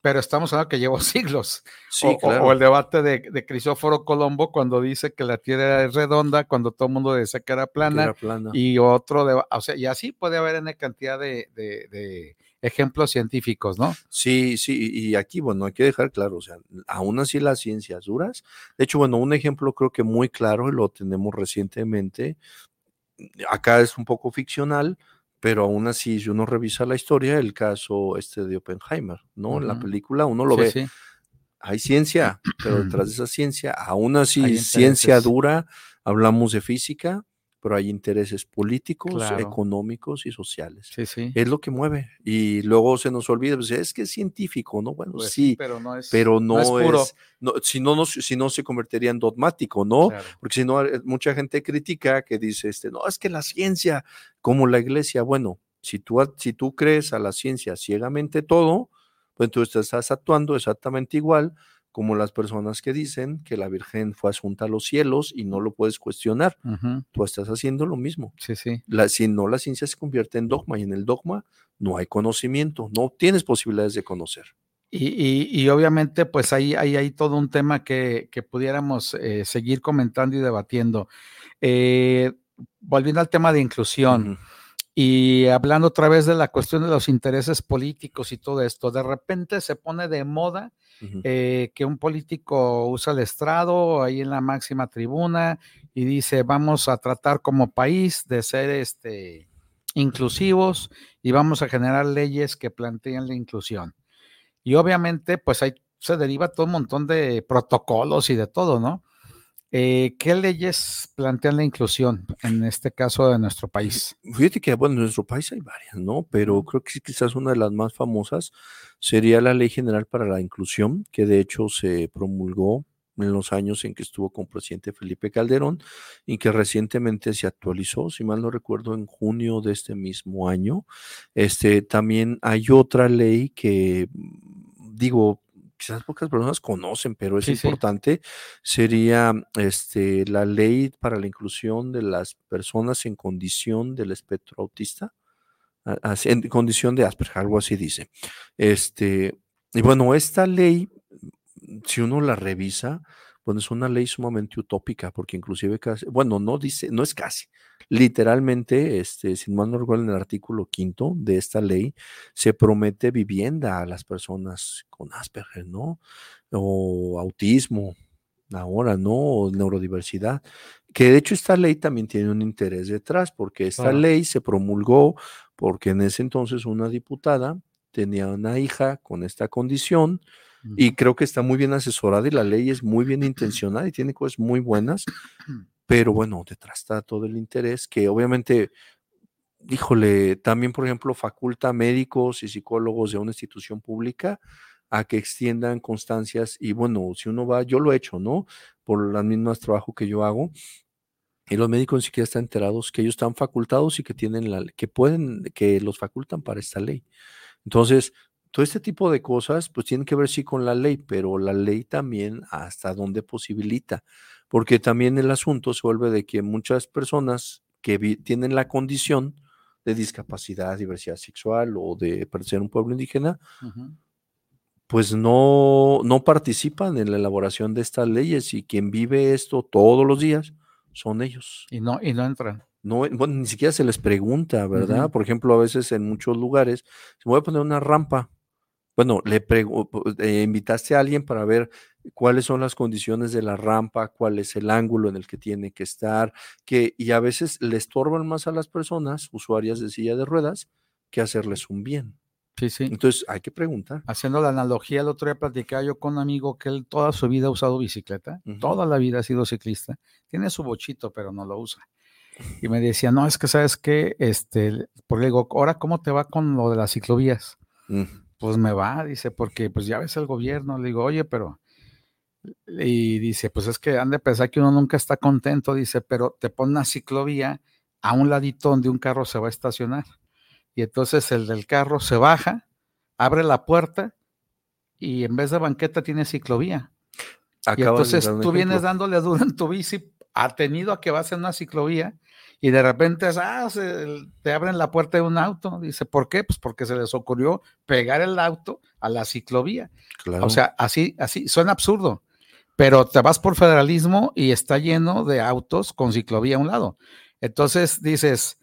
Pero estamos hablando que llevó siglos. Sí, o, claro. o el debate de, de, Crisóforo Colombo cuando dice que la Tierra es redonda, cuando todo el mundo decía que era plana, era plana. y otro, de, o sea, y así puede haber una cantidad de, de, de, ejemplos científicos, ¿no? Sí, sí, y aquí, bueno, hay que dejar claro, o sea, aún así las ciencias duras. De hecho, bueno, un ejemplo creo que muy claro, y lo tenemos recientemente, acá es un poco ficcional, pero aún así, si uno revisa la historia, el caso este de Oppenheimer, ¿no? Uh -huh. En la película uno lo sí, ve. Sí. Hay ciencia, pero detrás de esa ciencia, aún así, ciencia dura, hablamos de física, pero hay intereses políticos, claro. económicos y sociales. Sí, sí. Es lo que mueve. Y luego se nos olvida, pues, es que es científico, ¿no? Bueno, pues sí, pero no es, pero no, no es puro. es no, si, no, no, si no se convertiría en dogmático, ¿no? Claro. Porque si no, eh, mucha gente critica que dice, este, no, es que la ciencia, como la iglesia, bueno, si tú, si tú crees a la ciencia ciegamente todo, pues tú estás actuando exactamente igual como las personas que dicen que la Virgen fue asunta a los cielos y no lo puedes cuestionar. Uh -huh. Tú estás haciendo lo mismo. Sí, sí. La, si no, la ciencia se convierte en dogma y en el dogma no hay conocimiento, no tienes posibilidades de conocer. Y, y, y obviamente, pues ahí hay, hay, todo un tema que, que pudiéramos eh, seguir comentando y debatiendo. Eh, volviendo al tema de inclusión. Uh -huh. Y hablando otra vez de la cuestión de los intereses políticos y todo esto, de repente se pone de moda eh, que un político usa el estrado ahí en la máxima tribuna y dice vamos a tratar como país de ser este, inclusivos y vamos a generar leyes que planteen la inclusión. Y obviamente pues ahí se deriva todo un montón de protocolos y de todo, ¿no? Eh, ¿Qué leyes plantean la inclusión en este caso de nuestro país? Fíjate que, bueno, en nuestro país hay varias, ¿no? Pero creo que quizás una de las más famosas sería la Ley General para la Inclusión, que de hecho se promulgó en los años en que estuvo con presidente Felipe Calderón y que recientemente se actualizó, si mal no recuerdo, en junio de este mismo año. Este, también hay otra ley que, digo, quizás pocas personas conocen, pero es Sí, sí. importante, sería este, la ley para la inclusión de las personas en condición del espectro autista, en condición de Asperger, algo así dice. Este, y bueno, esta ley, si uno la revisa, bueno, es una ley sumamente utópica, porque inclusive casi, bueno, no dice, no es casi, literalmente, este, sin mal no recuerdo, en el artículo quinto de esta ley, se promete vivienda a las personas con Asperger, ¿no? O autismo, ahora, ¿no? O neurodiversidad. Que de hecho esta ley también tiene un interés detrás, porque esta Claro. ley se promulgó porque en ese entonces una diputada tenía una hija con esta condición y creo que está muy bien asesorada y la ley es muy bien intencionada y tiene cosas muy buenas, pero bueno, detrás está todo el interés que obviamente, híjole, también por ejemplo faculta médicos y psicólogos de una institución pública a que extiendan constancias y bueno, si uno va, yo lo he hecho, ¿no? Por las mismas trabajo que yo hago. Y los médicos ni siquiera están enterados que ellos están facultados y que tienen la, que pueden, que los facultan para esta ley. Entonces, todo este tipo de cosas, pues tienen que ver sí con la ley, pero la ley también hasta dónde posibilita, porque también el asunto se vuelve de que muchas personas que tienen la condición de discapacidad, diversidad sexual o de pertenecer a un pueblo indígena, pues no, no participan en la elaboración de estas leyes y quien vive esto todos los días son ellos. Y no, y no entran. No, bueno, ni siquiera se les pregunta, ¿verdad? Por ejemplo, a veces en muchos lugares, se me voy a poner una rampa. Bueno, le eh, invitaste a alguien para ver cuáles son las condiciones de la rampa, cuál es el ángulo en el que tiene que estar, que, y a veces le estorban más a las personas, usuarias de silla de ruedas, que hacerles un bien. Sí, sí. Entonces hay que preguntar. Haciendo la analogía, el otro día platicaba yo con un amigo que él toda su vida ha usado bicicleta, toda la vida ha sido ciclista, tiene su bochito, pero no lo usa. Y me decía, no, es que sabes qué, este, porque le digo, ahora, ¿cómo te va con lo de las ciclovías? Pues me va, dice, porque pues ya ves el gobierno. Le digo, oye, pero. Y dice, pues es que han de pensar que uno nunca está contento, dice, pero te pone una ciclovía a un ladito donde un carro se va a estacionar. y entonces el del carro se baja, abre la puerta y en vez de banqueta tiene ciclovía. y entonces tú vienes dándole duro en tu bici, atenido a que vas en una ciclovía y de repente ah, te abren la puerta de un auto. Dice, ¿por qué? Pues porque se les ocurrió pegar el auto a la ciclovía. O sea, así, así, suena absurdo, pero te vas por federalismo y está lleno de autos con ciclovía a un lado. Entonces dices,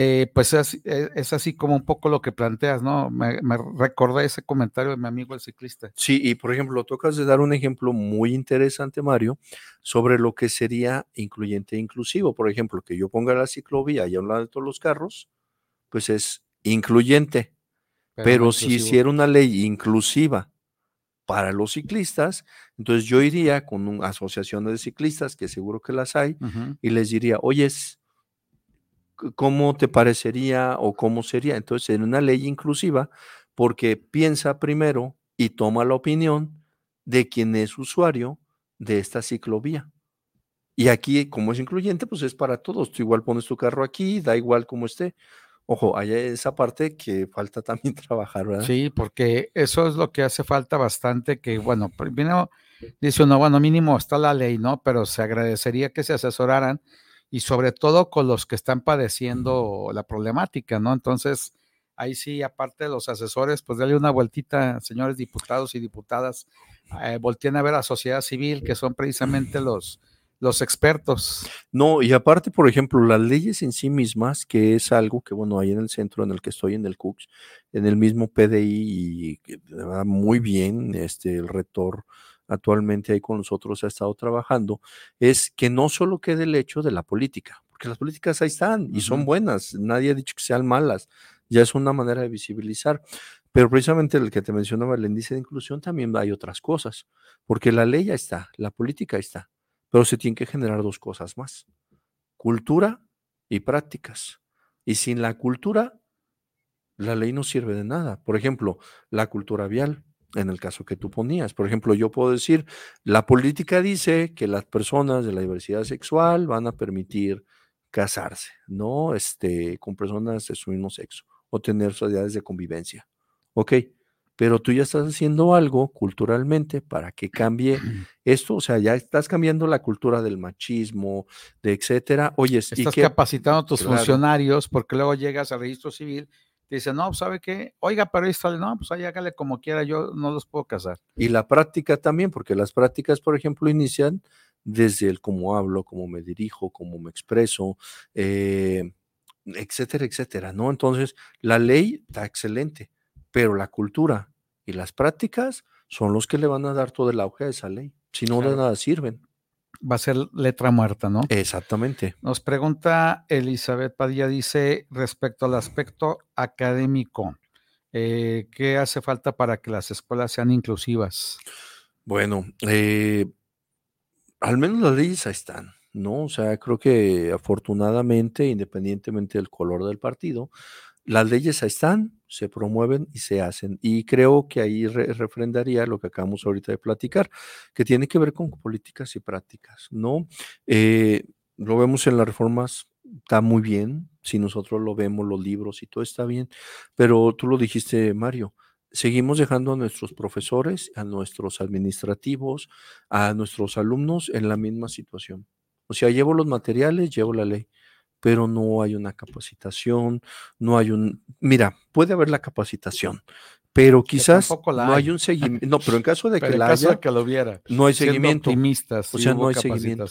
eh, pues eh, es, así como un poco lo que planteas, ¿no? Me, recordé ese comentario de mi amigo el ciclista. Sí, y por ejemplo, tocas de dar un ejemplo muy interesante, Mario, sobre lo que sería incluyente e inclusivo. Por ejemplo, que yo ponga la ciclovía y a un lado de todos los carros, pues es incluyente. Pero, si hiciera una ley inclusiva para los ciclistas, entonces yo iría con una asociación de ciclistas, que seguro que las hay, y les diría, oye, ¿cómo te parecería o cómo sería? Entonces, en una ley inclusiva, porque piensa primero y toma la opinión de quien es usuario de esta ciclovía. Y aquí, como es incluyente, pues es para todos. Tú igual pones tu carro aquí, da igual como esté. Ojo, hay esa parte que falta también trabajar, ¿verdad? Sí, porque eso es lo que hace falta bastante, que bueno, primero dice uno, bueno, mínimo está la ley, ¿no? Pero se agradecería que se asesoraran y sobre todo con los que están padeciendo la problemática, ¿no? Entonces, ahí sí, aparte de los asesores, pues dale una vueltita, señores diputados y diputadas, eh, volteen a ver a sociedad civil, que son precisamente los, los expertos. No, y aparte, por ejemplo, las leyes en sí mismas, que es algo que, bueno, ahí en el centro en el que estoy, en el CUCS, en el mismo PDI, y va muy bien, este, el rector actualmente ahí con nosotros ha estado trabajando, es que no solo quede el hecho de la política, porque las políticas ahí están y son buenas, nadie ha dicho que sean malas, ya es una manera de visibilizar. Pero precisamente el que te mencionaba, el índice de inclusión, también hay otras cosas, porque la ley ya está, la política está, pero se tienen que generar dos cosas más, cultura y prácticas. Y sin la cultura, la ley no sirve de nada. Por ejemplo, la cultura vial en el caso que tú ponías. Por ejemplo, yo puedo decir, la política dice que las personas de la diversidad sexual van a permitir casarse, ¿no? Este, con personas de su mismo sexo o tener sociedades de convivencia. Ok, pero tú ya estás haciendo algo culturalmente para que cambie esto, o sea, ya estás cambiando la cultura del machismo, de etcétera. Oye, estás capacitando a tus funcionarios porque luego llegas al registro civil dice, no, ¿sabe qué? Oiga, pero ahí está, no, pues ahí hágale como quiera, yo no los puedo casar. Y la práctica también, porque las prácticas, por ejemplo, inician desde el cómo hablo, cómo me dirijo, cómo me expreso, eh, etcétera, etcétera, ¿no? Entonces, la ley está excelente, pero la cultura y las prácticas son los que le van a dar todo el auge a esa ley. Si no, de nada sirven va a ser letra muerta, ¿no? Exactamente. Nos pregunta Elizabeth Padilla, dice, respecto al aspecto académico, eh, ¿qué hace falta para que las escuelas sean inclusivas? Bueno, eh, al menos las leyes ahí están, ¿no? O sea, creo que afortunadamente, independientemente del color del partido, las leyes ahí están, se promueven y se hacen. Y creo que ahí refrendaría lo que acabamos ahorita de platicar, que tiene que ver con políticas y prácticas, ¿no? Eh, lo vemos en las reformas, está muy bien, si nosotros lo vemos, los libros y todo está bien, pero tú lo dijiste, Mario, seguimos dejando a nuestros profesores, a nuestros administrativos, a nuestros alumnos en la misma situación. O sea, llevo los materiales, llevo la ley pero no hay una capacitación, no hay un... Mira, puede haber la capacitación, pero quizás no hay. un seguimiento. No, pero en caso de que la haya, que lo viera, no hay seguimiento. o sea, no hay seguimiento.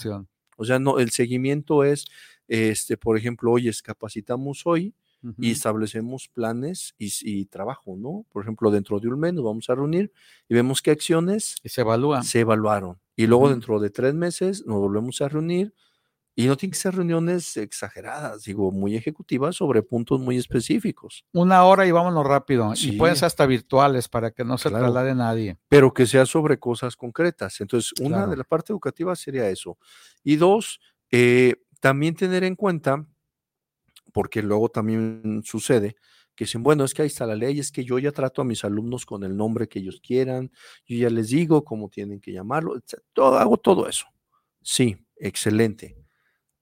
O sea, no, el seguimiento es, este, por ejemplo, hoy capacitamos hoy y establecemos planes y, trabajo, ¿no? Por ejemplo, dentro de un mes nos vamos a reunir y vemos qué acciones se evalúan. Se evaluaron. Y luego dentro de tres meses nos volvemos a reunir y no tienen que ser reuniones exageradas, digo, muy ejecutivas sobre puntos muy específicos. Una hora y vámonos rápido. Y pueden ser hasta virtuales para que no se traslade nadie. Pero que sea sobre cosas concretas. Entonces, una de la parte educativa sería eso. Y dos, eh, también tener en cuenta, porque luego también sucede, que dicen, bueno, es que ahí está la ley, es que yo ya trato a mis alumnos con el nombre que ellos quieran, yo ya les digo cómo tienen que llamarlo, todo, hago todo eso. Sí, excelente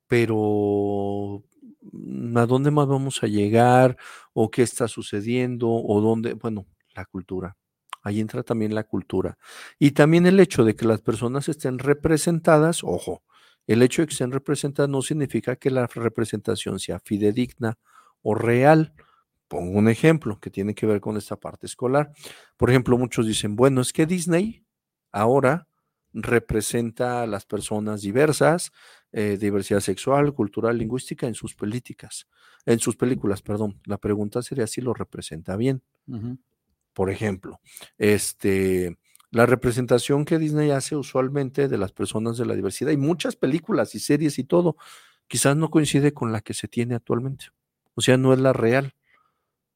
pero mm, ¿a dónde más vamos a llegar? ¿O qué está sucediendo? ¿O dónde? Bueno, la cultura. Ahí entra también la cultura. Y también el hecho de que las personas estén representadas, ojo, el hecho de que estén representadas no significa que la representación sea fidedigna o real. Pongo un ejemplo que tiene que ver con esta parte escolar. Por ejemplo, muchos dicen, bueno, es que Disney ahora representa a las personas diversas, eh, diversidad sexual, cultural, lingüística en sus políticas, en sus películas, perdón. La pregunta sería si lo representa bien. Por ejemplo, este, la representación que Disney hace usualmente de las personas de la diversidad y muchas películas y series y todo, quizás no coincide con la que se tiene actualmente. O sea, no es la real.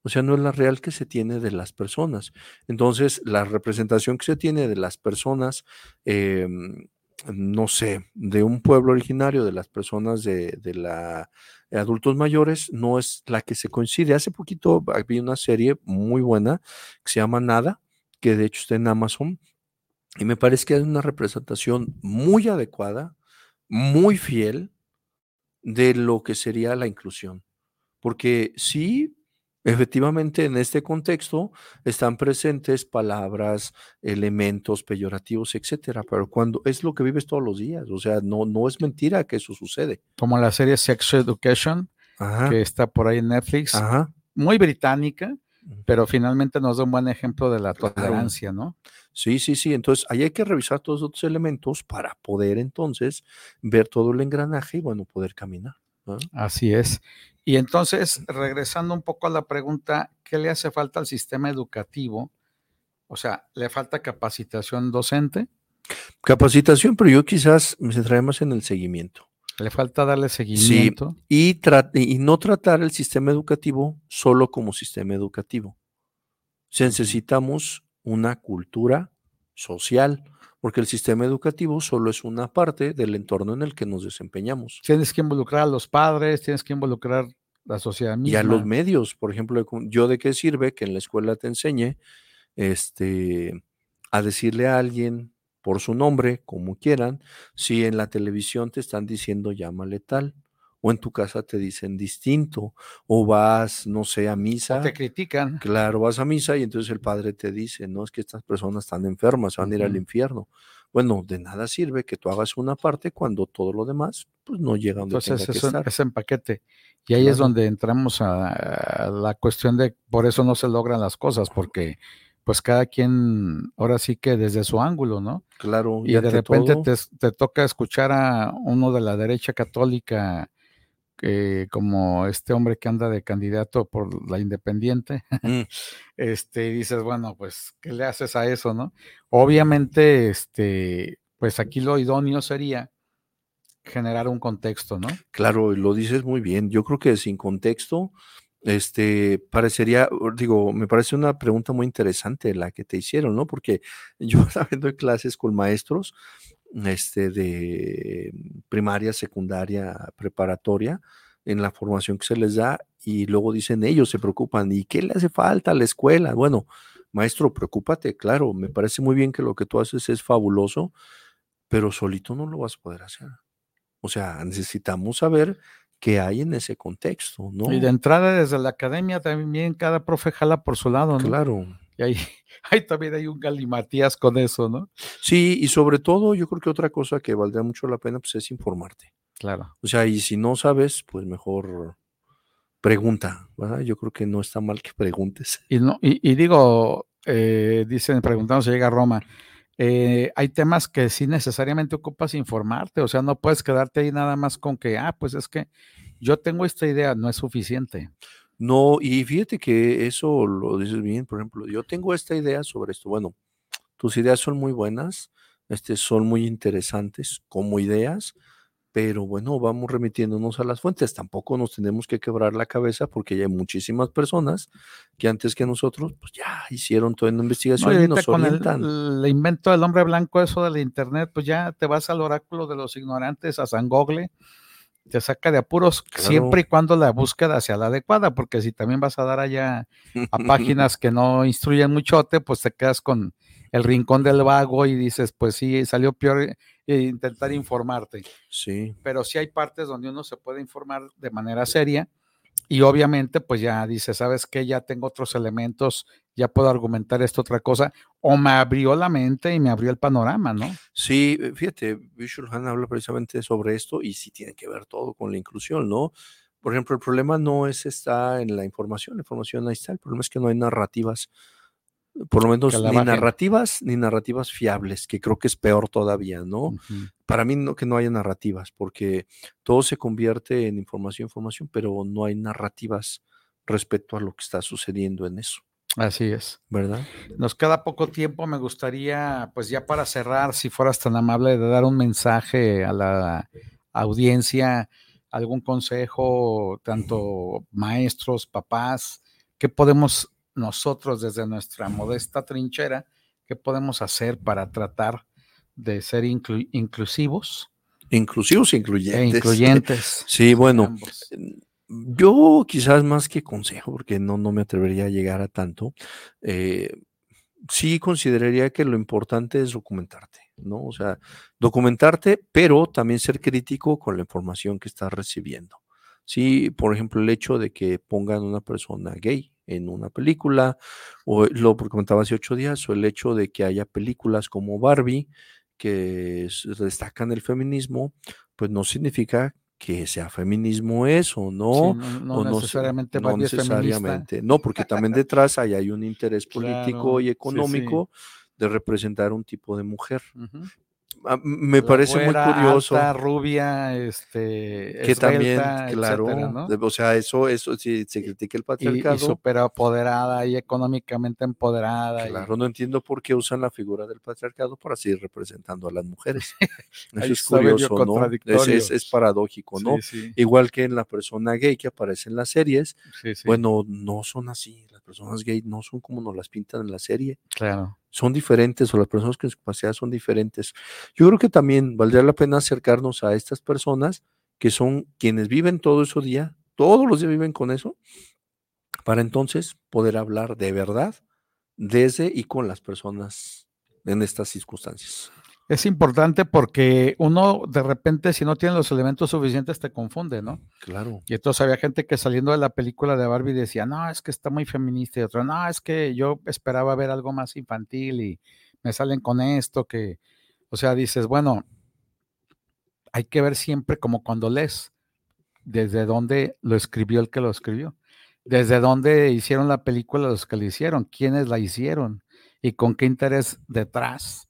O sea, no es la real que se tiene de las personas. Entonces, la representación que se tiene de las personas, em, no sé, de un pueblo originario, de las personas de, de la adultos mayores, no es la que se coincide. Hace poquito vi una serie muy buena que se llama Nada, que de hecho está en Amazon, y me parece que es una representación muy adecuada, muy fiel de lo que sería la inclusión. Porque sí, efectivamente en este contexto están presentes palabras, elementos peyorativos, etcétera, pero cuando es lo que vives todos los días, o sea, no, no es mentira que eso sucede. Como la serie Sex Education, que está por ahí en Netflix, muy británica, pero finalmente nos da un buen ejemplo de la tolerancia, ¿no? Sí, sí, sí. Entonces, ahí hay que revisar todos estos elementos para poder entonces ver todo el engranaje y, bueno, poder caminar. Así es. Y entonces, regresando un poco a la pregunta, ¿qué le hace falta al sistema educativo? O sea, ¿le falta capacitación docente? Capacitación, pero yo quizás me centraré más en el seguimiento. Le falta darle seguimiento. y, y no tratar el sistema educativo solo como sistema educativo. necesitamos una cultura social, porque el sistema educativo solo es una parte del entorno en el que nos desempeñamos. Tienes que involucrar a los padres, tienes que involucrar la sociedad misma. Y a los medios, por ejemplo, yo de qué sirve que en la escuela te enseñe este, a decirle a alguien por su nombre, como quieran, si en la televisión te están diciendo llámale tal, o en tu casa te dicen distinto, o vas, no sé, a misa. te critican. Claro, vas a misa y entonces el padre te dice, no, es que estas personas están enfermas, van a ir al infierno. Bueno, de nada sirve que tú hagas una parte cuando todo lo demás, pues no llega donde entonces, que estar. es en paquete. Y ahí es donde entramos a, la cuestión de, por eso no se logran las cosas, porque pues cada quien, ahora sí que desde su ángulo, ¿no? Claro. Y, de repente te, toca escuchar a uno de la derecha católica, que como este hombre que anda de candidato por la independiente, mm. este, dices, bueno, pues, ¿qué le haces a eso, no? Obviamente, este, pues aquí lo idóneo sería generar un contexto, ¿no? Claro, lo dices muy bien. Yo creo que sin contexto, este, parecería, digo, me parece una pregunta muy interesante la que te hicieron, ¿no? Porque yo estaba viendo clases con maestros, este, de primaria, secundaria, preparatoria, en la formación que se les da, y luego dicen ellos se preocupan, ¿y qué le hace falta a la escuela? Bueno, maestro, preocúpate, claro, me parece muy bien que lo que tú haces es fabuloso, pero solito no lo vas a poder hacer. O sea, necesitamos saber que hay en ese contexto, ¿no? Y de entrada desde la academia también cada profe jala por su lado, ¿no? Claro. Y ahí, ahí también hay un galimatías con eso, ¿no? Sí, y sobre todo yo creo que otra cosa que valdría mucho la pena pues es informarte. Claro. O sea, y si no sabes, pues mejor pregunta, ¿verdad? Yo creo que no está mal que preguntes. Y, no, y, digo, eh, dicen, preguntando si llega a Roma, eh, hay temas que sí necesariamente ocupas informarte, o sea, no puedes quedarte ahí nada más con que, ah, pues es que yo tengo esta idea, no es suficiente. No, y fíjate que eso lo dices bien, por ejemplo, yo tengo esta idea sobre esto. Bueno, tus ideas son muy buenas, este, son muy interesantes como ideas, pero bueno, vamos remitiéndonos a las fuentes. Tampoco nos tenemos que quebrar la cabeza porque ya hay muchísimas personas que antes que nosotros, pues ya hicieron toda una investigación y nos con El, invento del hombre blanco, eso del internet, pues ya te vas al oráculo de los ignorantes, a San Gogle, te saca de apuros siempre y cuando la búsqueda sea la adecuada, porque si también vas a dar allá a páginas que no instruyen muchote, pues te quedas con el rincón del vago y dices, pues sí, salió peor eh, intentar informarte. Sí. Pero sí hay partes donde uno se puede informar de manera seria y obviamente pues ya dice, ¿sabes qué? Ya tengo otros elementos, ya puedo argumentar esto otra cosa, o me abrió la mente y me abrió el panorama, ¿no? Sí, eh, fíjate, Visual Han habla precisamente sobre esto y sí tiene que ver todo con la inclusión, ¿no? Por ejemplo, el problema no es está en la información, la información ahí está, el problema es que no hay narrativas, por lo menos ni narrativas ni narrativas fiables, que creo que es peor todavía, ¿no? Para mí no que no haya narrativas, porque todo se convierte en información, información, pero no hay narrativas respecto a lo que está sucediendo en eso. Así es. ¿Verdad? Nos queda poco tiempo. Me gustaría, pues ya para cerrar, si fueras tan amable de dar un mensaje a la audiencia algún consejo, tanto maestros, papás, qué podemos nosotros desde nuestra modesta trinchera, qué podemos hacer para tratar de ser inclusivos? Inclusivos e incluyentes. E incluyentes. Sí, bueno, yo quizás más que consejo, porque no, no me atrevería a llegar a tanto, eh, sí consideraría que lo importante es documentarte, ¿no? O sea, documentarte, pero también ser crítico con la información que estás recibiendo. Sí, por ejemplo, el hecho de que pongan una persona gay en una película, o lo comentaba hace ocho días, o el hecho de que haya películas como Barbie que destacan el feminismo, pues no significa que sea feminismo eso, ¿no? no, necesariamente. No, necesariamente. No, porque también detrás hay, hay un interés político y económico de representar un tipo de mujer. Me parece muy curioso. Alta, rubia, este. Que también, claro. O sea, eso, eso sí, se critica el patriarcado. Y, y súper apoderada y económicamente empoderada. Claro, no entiendo por qué usan la figura del patriarcado para seguir representando a las mujeres. eso es curioso, ¿no? Es, es, paradójico, ¿no? Igual que en la persona gay que aparece en las series. Bueno, no son así. Las personas gay no son como nos las pintan en la serie. Claro son diferentes o las personas con discapacidad son diferentes. Yo creo que también valdría la pena acercarnos a estas personas que son quienes viven todo ese día, todos los días viven con eso, para entonces poder hablar de verdad desde y con las personas en estas circunstancias. Es importante porque uno de repente, si no tiene los elementos suficientes, te confunde, ¿no? Claro. Y entonces había gente que saliendo de la película de Barbie decía, no, es que está muy feminista, y otro, no, es que yo esperaba ver algo más infantil y me salen con esto, que, o sea, dices, bueno, hay que ver siempre como cuando lees, desde dónde lo escribió el que lo escribió, desde dónde hicieron la película los que la hicieron, quiénes la hicieron y con qué interés detrás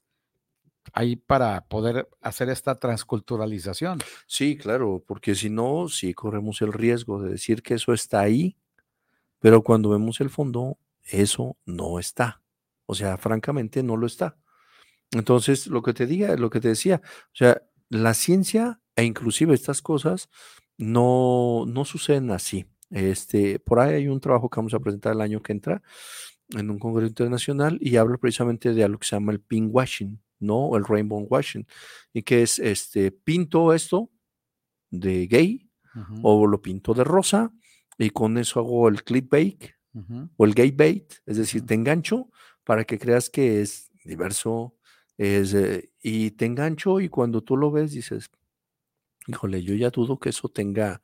ahí para poder hacer esta transculturalización. Sí, claro, porque si no, sí corremos el riesgo de decir que eso está ahí, pero cuando vemos el fondo, eso no está. O sea, francamente no lo está. Entonces, lo que te diga, lo que te decía, o sea, la ciencia e inclusive estas cosas no, no suceden así. Este, por ahí hay un trabajo que vamos a presentar el año que entra en un congreso internacional y habla precisamente de algo que se llama el pinkwashing, ¿no? El rainbow washing. Y que es, este, pinto esto de gay o lo pinto de rosa y con eso hago el clickbait o el gay bait, es decir, te engancho para que creas que es diverso, es, eh, y te engancho y cuando tú lo ves dices, híjole, yo ya dudo que eso tenga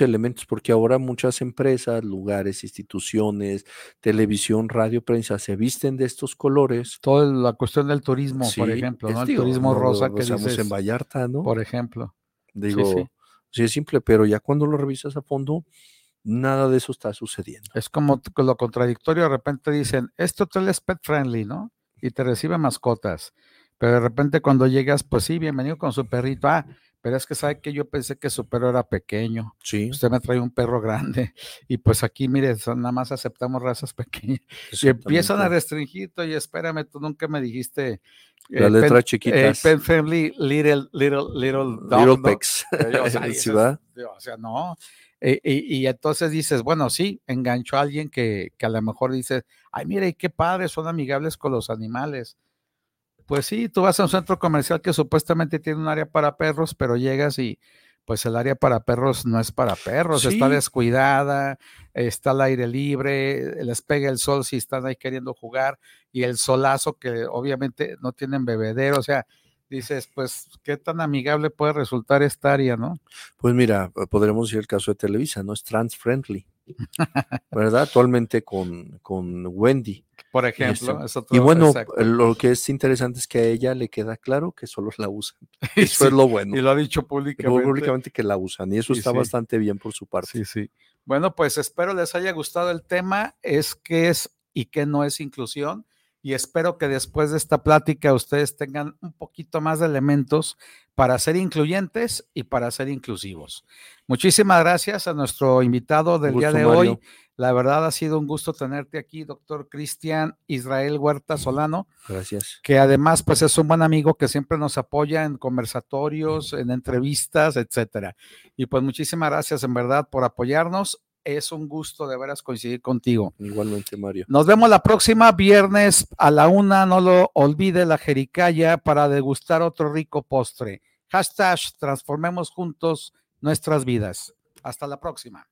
elementos, porque ahora muchas empresas, lugares, instituciones, televisión, radio, prensa, se visten de estos colores. Toda la cuestión del turismo, por ejemplo, ¿no? El turismo rosa que dices, en Vallarta, ¿no? Por ejemplo. Digo, sí, es simple, pero ya cuando lo revisas a fondo, nada de eso está sucediendo. Es como lo contradictorio, de repente dicen, este hotel es pet friendly, ¿no? Y te recibe mascotas. Pero de repente cuando llegas, pues sí, bienvenido con su perrito. Ah, pero es que sabe que yo pensé que su perro era pequeño. Sí. Usted me trae un perro grande. Y pues aquí, mire, nada más aceptamos razas pequeñas. Y empiezan a restringir, y espérame, tú nunca me dijiste. Eh, Las letras chiquitas. pen family, little, little, little Little pecs. O sea, no. Eh, y, entonces dices, bueno, sí, enganchó a alguien que, que a lo mejor dice, ay, mire, qué padre, son amigables con los animales. Pues sí, tú vas a un centro comercial que supuestamente tiene un área para perros, pero llegas y pues el área para perros no es para perros, está descuidada, está al aire libre, les pega el sol si están ahí queriendo jugar y el solazo que obviamente no tienen bebedero, o sea, dices, pues, ¿qué tan amigable puede resultar esta área, no? Pues mira, podremos decir el caso de Televisa, ¿no? Es trans friendly. ¿verdad? Actualmente con, con Wendy. Por ejemplo. y bueno, lo que es interesante es que a ella le queda claro que solo la usan. Eso es lo bueno. Y lo ha dicho públicamente. Públicamente que la usan y eso está bastante bien por su parte. Sí, sí. Bueno, pues espero les haya gustado el tema. Es qué es y qué no es inclusión y espero que después de esta plática ustedes tengan un poquito más de elementos para ser incluyentes y para ser inclusivos. Muchísimas gracias a nuestro invitado del día de hoy. La verdad ha sido un gusto tenerte aquí, doctor Cristian Israel Huerta Solano. Gracias. Que además, pues es un buen amigo que siempre nos apoya en conversatorios, en entrevistas, etcétera. Y pues muchísimas gracias en verdad por apoyarnos es un gusto de veras coincidir contigo. Igualmente, Mario. Nos vemos la próxima viernes a la una. No lo olvide la jericaya para degustar otro rico postre. Hashtag transformemos juntos nuestras vidas. Hasta la próxima.